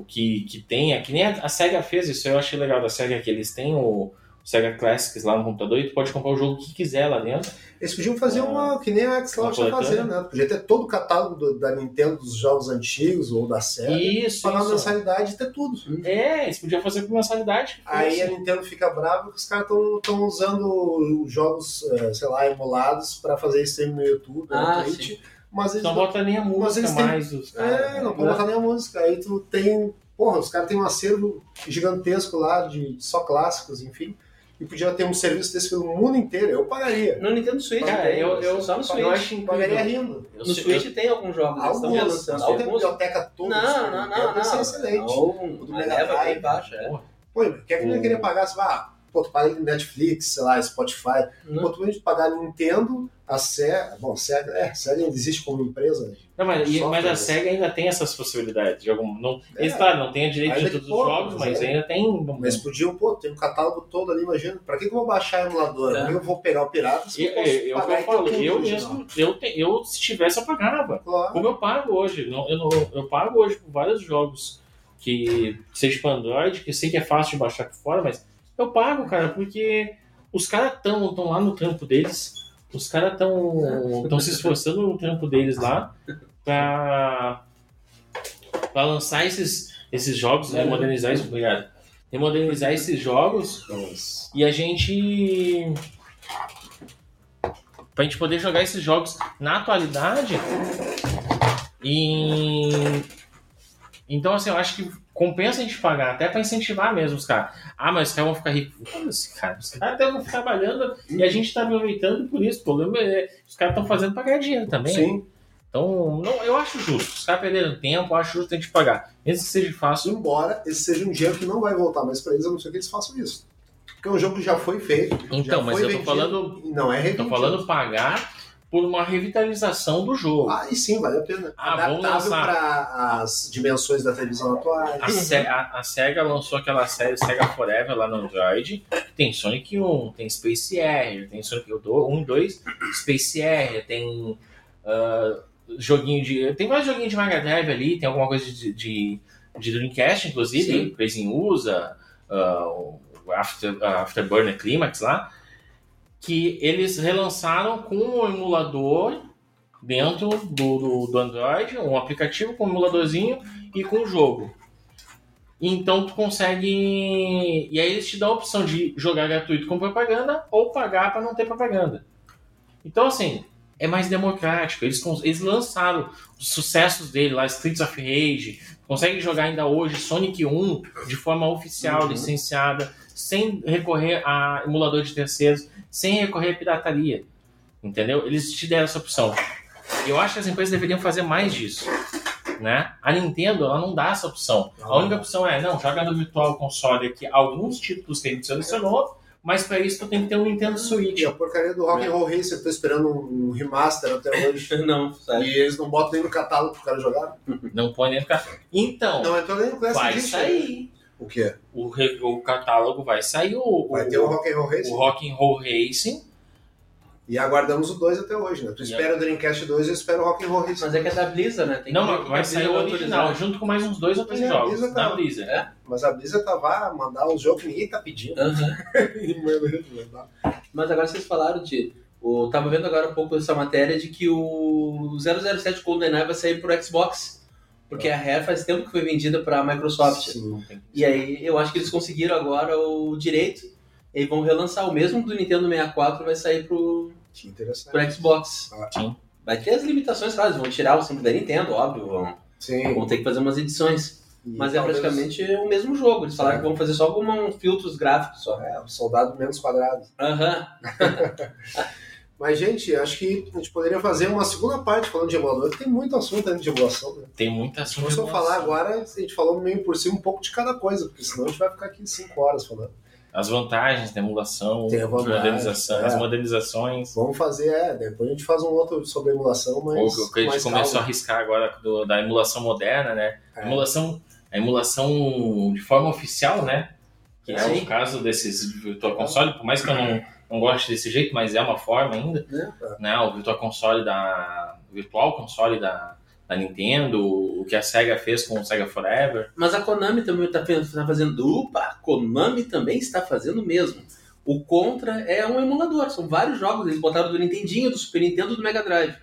o que, que tenha, que nem a, a SEGA fez isso, eu achei legal da SEGA, que eles têm o, Sega Classics lá no computador e tu pode comprar o jogo que quiser lá dentro. Eles podiam fazer uma, que nem a Uma está fazendo, né? Podia ter todo o catálogo do- da Nintendo dos jogos antigos ou da série, Isso, pagar uma isso. mensalidade e ter tudo. É, eles podiam fazer com mensalidade. Aí a Nintendo fica brava que os caras estão usando os jogos, eh, sei lá, emulados para fazer stream no YouTube, Ah, na Twitch, mas eles Não não, bota nem a música eles têm- mais dos caras. é, não né? pode botar nem a música. Aí tu tem, porra, os caras têm um acervo gigantesco lá de só clássicos, enfim. E podia ter um serviço desse pelo mundo inteiro, eu pagaria. No Nintendo Switch Cara, tem, eu- eu- só no eu Switch. acho incrível. Pagaria rindo. Eu No Switch tem alguns jogos, eles estão Alguns, não tem alguns. biblioteca toda. Não, assim, não, deve não, ser não. excelente. Não, Do Mega leva bem baixa. é. Pô, quer que não ia O- querer pagar, você vai, ah, pô, tu paga Netflix, sei lá, Spotify. Não. Pô, tu pagar Nintendo, a SEGA, bom, SEGA, é, SEGA ainda existe como empresa. Não, mas, e- mas a né? SEGA ainda tem essas possibilidades. De algum, não, É. eles, claro, não tem a direito de todos que os jogos, mas mas é. ainda tem. Mas podiam, pô, tem um catálogo todo ali, imagina. Pra que, que eu vou baixar emulador? É. Eu vou pegar o pirata se Eu, eu posso eu, eu, e falo, eu mesmo, eu, te- eu se tivesse, eu pagava. Claro. Como eu pago hoje. Não, eu, não, eu pago hoje por vários jogos que seja para Android, que eu sei que é fácil de baixar por fora, mas eu pago, cara, porque os caras estão tão lá no trampo deles, os caras estão tão se esforçando no trampo deles lá pra, pra lançar esses, esses jogos, né, modernizar isso, obrigado. Remodernizar esses jogos e a gente. Pra gente poder jogar esses jogos na atualidade. E. Então, assim, eu acho que compensa a gente pagar, até pra incentivar mesmo os caras. Ah, mas os caras vão ficar ricos. Foda-se, cara. Os caras estão trabalhando e a gente tá aproveitando por isso. O problema é. Os caras estão fazendo pra ganhar dinheiro também. sim, Então, não, eu acho justo. Os caras perderam tempo, eu acho justo a gente pagar. Mesmo que seja fácil. embora esse seja um dinheiro que não vai voltar mais pra eles, a não ser que eles façam isso. Porque é um jogo que já foi feito. Então, mas eu tô vendido falando. Não é Tô revendido. falando pagar por uma revitalização do jogo. Ah, e sim, vale a pena. Ah, lançar. para as dimensões da televisão atuais. A, Se- a- a SEGA lançou aquela série Sega Forever lá no Android. Tem Sonic 1, tem Space Harrier, tem Sonic 1 e 2, Space Harrier, tem ah, joguinho de. Tem vários joguinhos de Mega Drive ali, tem alguma coisa de, de, de Dreamcast, inclusive. Crazy usa, o After, ah, Afterburner Climax lá, que eles relançaram com o emulador dentro do, do, do Android, um aplicativo com um emuladorzinho e com o jogo. Então tu consegue. E aí eles te dão a opção de jogar gratuito com propaganda ou pagar para não ter propaganda. Então, assim, é mais democrático. Eles, eles lançaram os sucessos dele lá, Streets of Rage, consegue jogar ainda hoje Sonic 1 de forma oficial, uhum. licenciada, sem recorrer a emulador de terceiros, sem recorrer a pirataria. Entendeu? Eles te deram essa opção. Eu acho que as empresas deveriam fazer mais disso. Né? A Nintendo ela não dá essa opção. A única opção é, não, joga no Virtual Console aqui alguns títulos que a gente selecionou, mas para isso tu tem que ter um Nintendo Switch. E a porcaria do Rock and Roll Racer, tô esperando um remaster até hoje. não, sério. E eles não botam nem no catálogo pro cara jogar? Não põe nem no catálogo. Então, não entrou nem no Classic vai sair. O quê? O, o catálogo vai sair. O, vai ter o Rock and Roll Racing? O Rock and Roll Racing e aguardamos o 2 até hoje, né? Tu espera o Dreamcast 2 e eu espero o Rock and Roll Racing. Mas é que é da Blizzard, né? Tem não, mas vai sair o original, junto com mais uns dois ou três é, jogos Blizzard da tá, Blizzard. É? Mas a Blizzard tava a mandar os jogos que ninguém tá pedindo. Uh -huh. mas agora vocês falaram de... Eu tava vendo agora um pouco essa matéria de que o 007 GoldenEye vai sair pro Xbox. Porque a Rare faz tempo que foi vendida para a Microsoft. Sim, e aí eu acho que eles conseguiram agora o direito e vão relançar o mesmo do Nintendo 64 vai sair pro que interessante. Pro Xbox. Ah. Vai ter as limitações, claro, eles vão tirar o símbolo da Nintendo, óbvio, vão, Sim. vão ter que fazer umas edições. E mas é praticamente o mesmo jogo. Eles falaram é. que vão fazer só alguns filtros gráficos só. É, o soldado menos quadrado. Aham. Mas, gente, acho que a gente poderia fazer uma segunda parte falando de emulador, tem muito assunto ainda de emulação, né? Tem muito assunto. Se eu falar agora, a gente falou meio por cima um pouco de cada coisa, porque senão a gente vai ficar aqui cinco horas falando as vantagens da emulação, Tem a vantagem, modernização, é. as modernizações. Vamos fazer, é, depois a gente faz um outro sobre emulação, mas. O que a gente começou calma. a arriscar agora do, da emulação moderna, né? É. A emulação, a emulação de forma oficial, né? Que é, o caso desses Virtual Console, por mais que eu não, não goste desse jeito, mas é uma forma ainda. É, né? O Virtual Console da. Virtual Console da, da Nintendo, o que a SEGA fez com o SEGA Forever. Mas a Konami também está tá fazendo. Opa, a Konami também está fazendo o mesmo. O Contra é um emulador, são vários jogos, eles botaram do Nintendinho, do Super Nintendo do Mega Drive.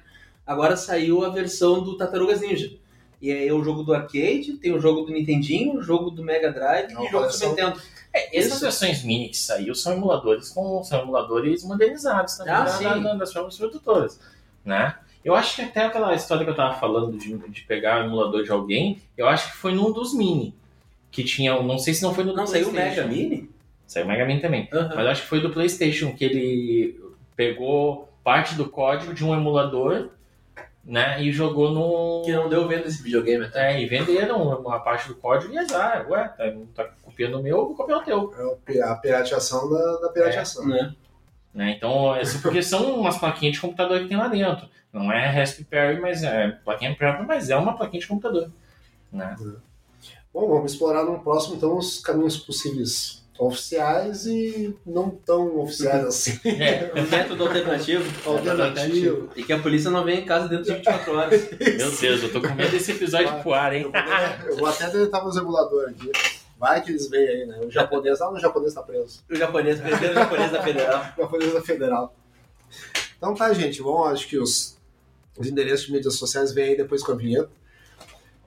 Agora saiu a versão do Tartarugas Ninja. E aí é o jogo do arcade, tem o jogo do Nintendinho, o jogo do Mega Drive Não, e o jogo do Super Nintendo. É, essas versões mini que saiu são emuladores com são emuladores modernizados também ah, da, da, das formas produtoras, né? Eu acho que até aquela história que eu tava falando de, de pegar o emulador de alguém, eu acho que foi num dos Mini. Que tinha, não sei se não foi no Não, saiu o Mega Mini? Saiu o Mega Mini também. Uhum. Mas eu acho que foi do PlayStation, que ele pegou parte do código de um emulador né? E jogou no. Que não deu venda esse videogame até. É, e venderam uma parte do código e azar. Ué, tá, tá copiando o meu, eu vou copiar o teu. É a pirateação da, da pirateação. É, né? né? Então, é, porque são umas plaquinhas de computador que tem lá dentro. Não é Raspberry, mas é plaquinha própria, mas é uma plaquinha de computador. Né? Bom, vamos explorar no próximo então os caminhos possíveis oficiais e não tão oficiais assim. É, o método alternativo. alternativo. E que a polícia não vem em casa dentro de 24 horas. Meu Deus, eu tô com medo desse episódio Vai, pro ar, hein? Eu vou, até deletar meus emuladores aqui. Vai que eles veem aí, né? O japonês, ah, o japonês tá preso. O japonês, o japonês da federal. o japonês da federal. Então tá, gente. Bom, acho que os os endereços de mídias sociais vêm aí depois com a vinheta.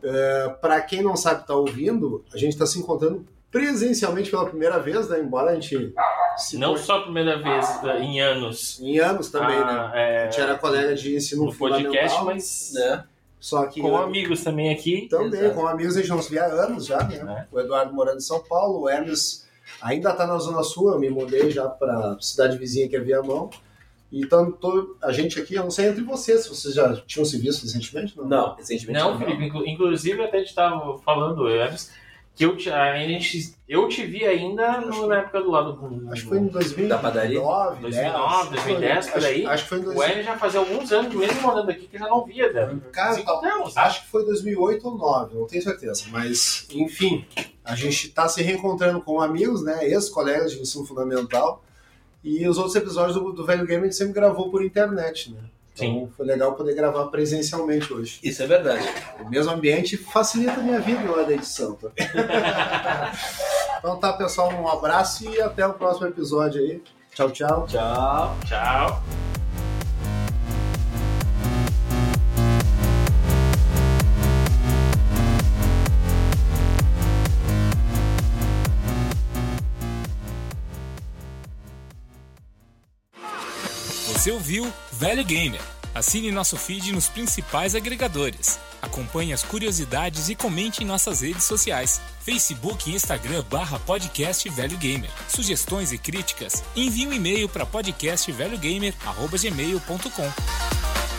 Uh, é, Para quem não sabe estar tá ouvindo, a gente está se encontrando presencialmente pela primeira vez, né? Embora a gente. não só a primeira vez, né? em anos. Em anos também, ah, né? É... A gente era colega de ensino no podcast, mas. Né? Só que, com amigos também aqui. Também, Exato. com amigos a gente não se via há anos já, né? É. O Eduardo morando em São Paulo, o Hermes ainda está na Zona Sul, eu me mudei já para cidade vizinha que é Viamão. Então, tô, a gente aqui, eu não sei entre vocês, se vocês já tinham se visto recentemente? Não, não recentemente não. Não, Felipe, inclusive até a gente estava falando antes que eu te, a gente, eu te vi ainda no, na época do lado do. Acho que foi em 2009, da padaria. 2009, 2010, por aí. Acho, que foi em 2000. O Hélio já fazia alguns anos, mesmo morando aqui, que já não via dela. Cara, acho que foi 2008 ou 2009, não tenho certeza. Mas, enfim, a gente está se reencontrando com amigos, né? Ex-colegas de ensino fundamental. E os outros episódios do, do Velho Game a gente sempre gravou por internet, né? Então Sim. foi legal poder gravar presencialmente hoje. Isso é verdade. O mesmo ambiente facilita a minha vida hora da edição. Tá? então tá, pessoal, um abraço e até o próximo episódio aí. Tchau, tchau. Tchau. Tchau. Você ouviu Velho Gamer. Assine nosso feed nos principais agregadores. Acompanhe as curiosidades e comente em nossas redes sociais. Facebook e Instagram barra podcast Velho Gamer. Sugestões e críticas, envie um e-mail para podcastvelhogamer.gmail.com.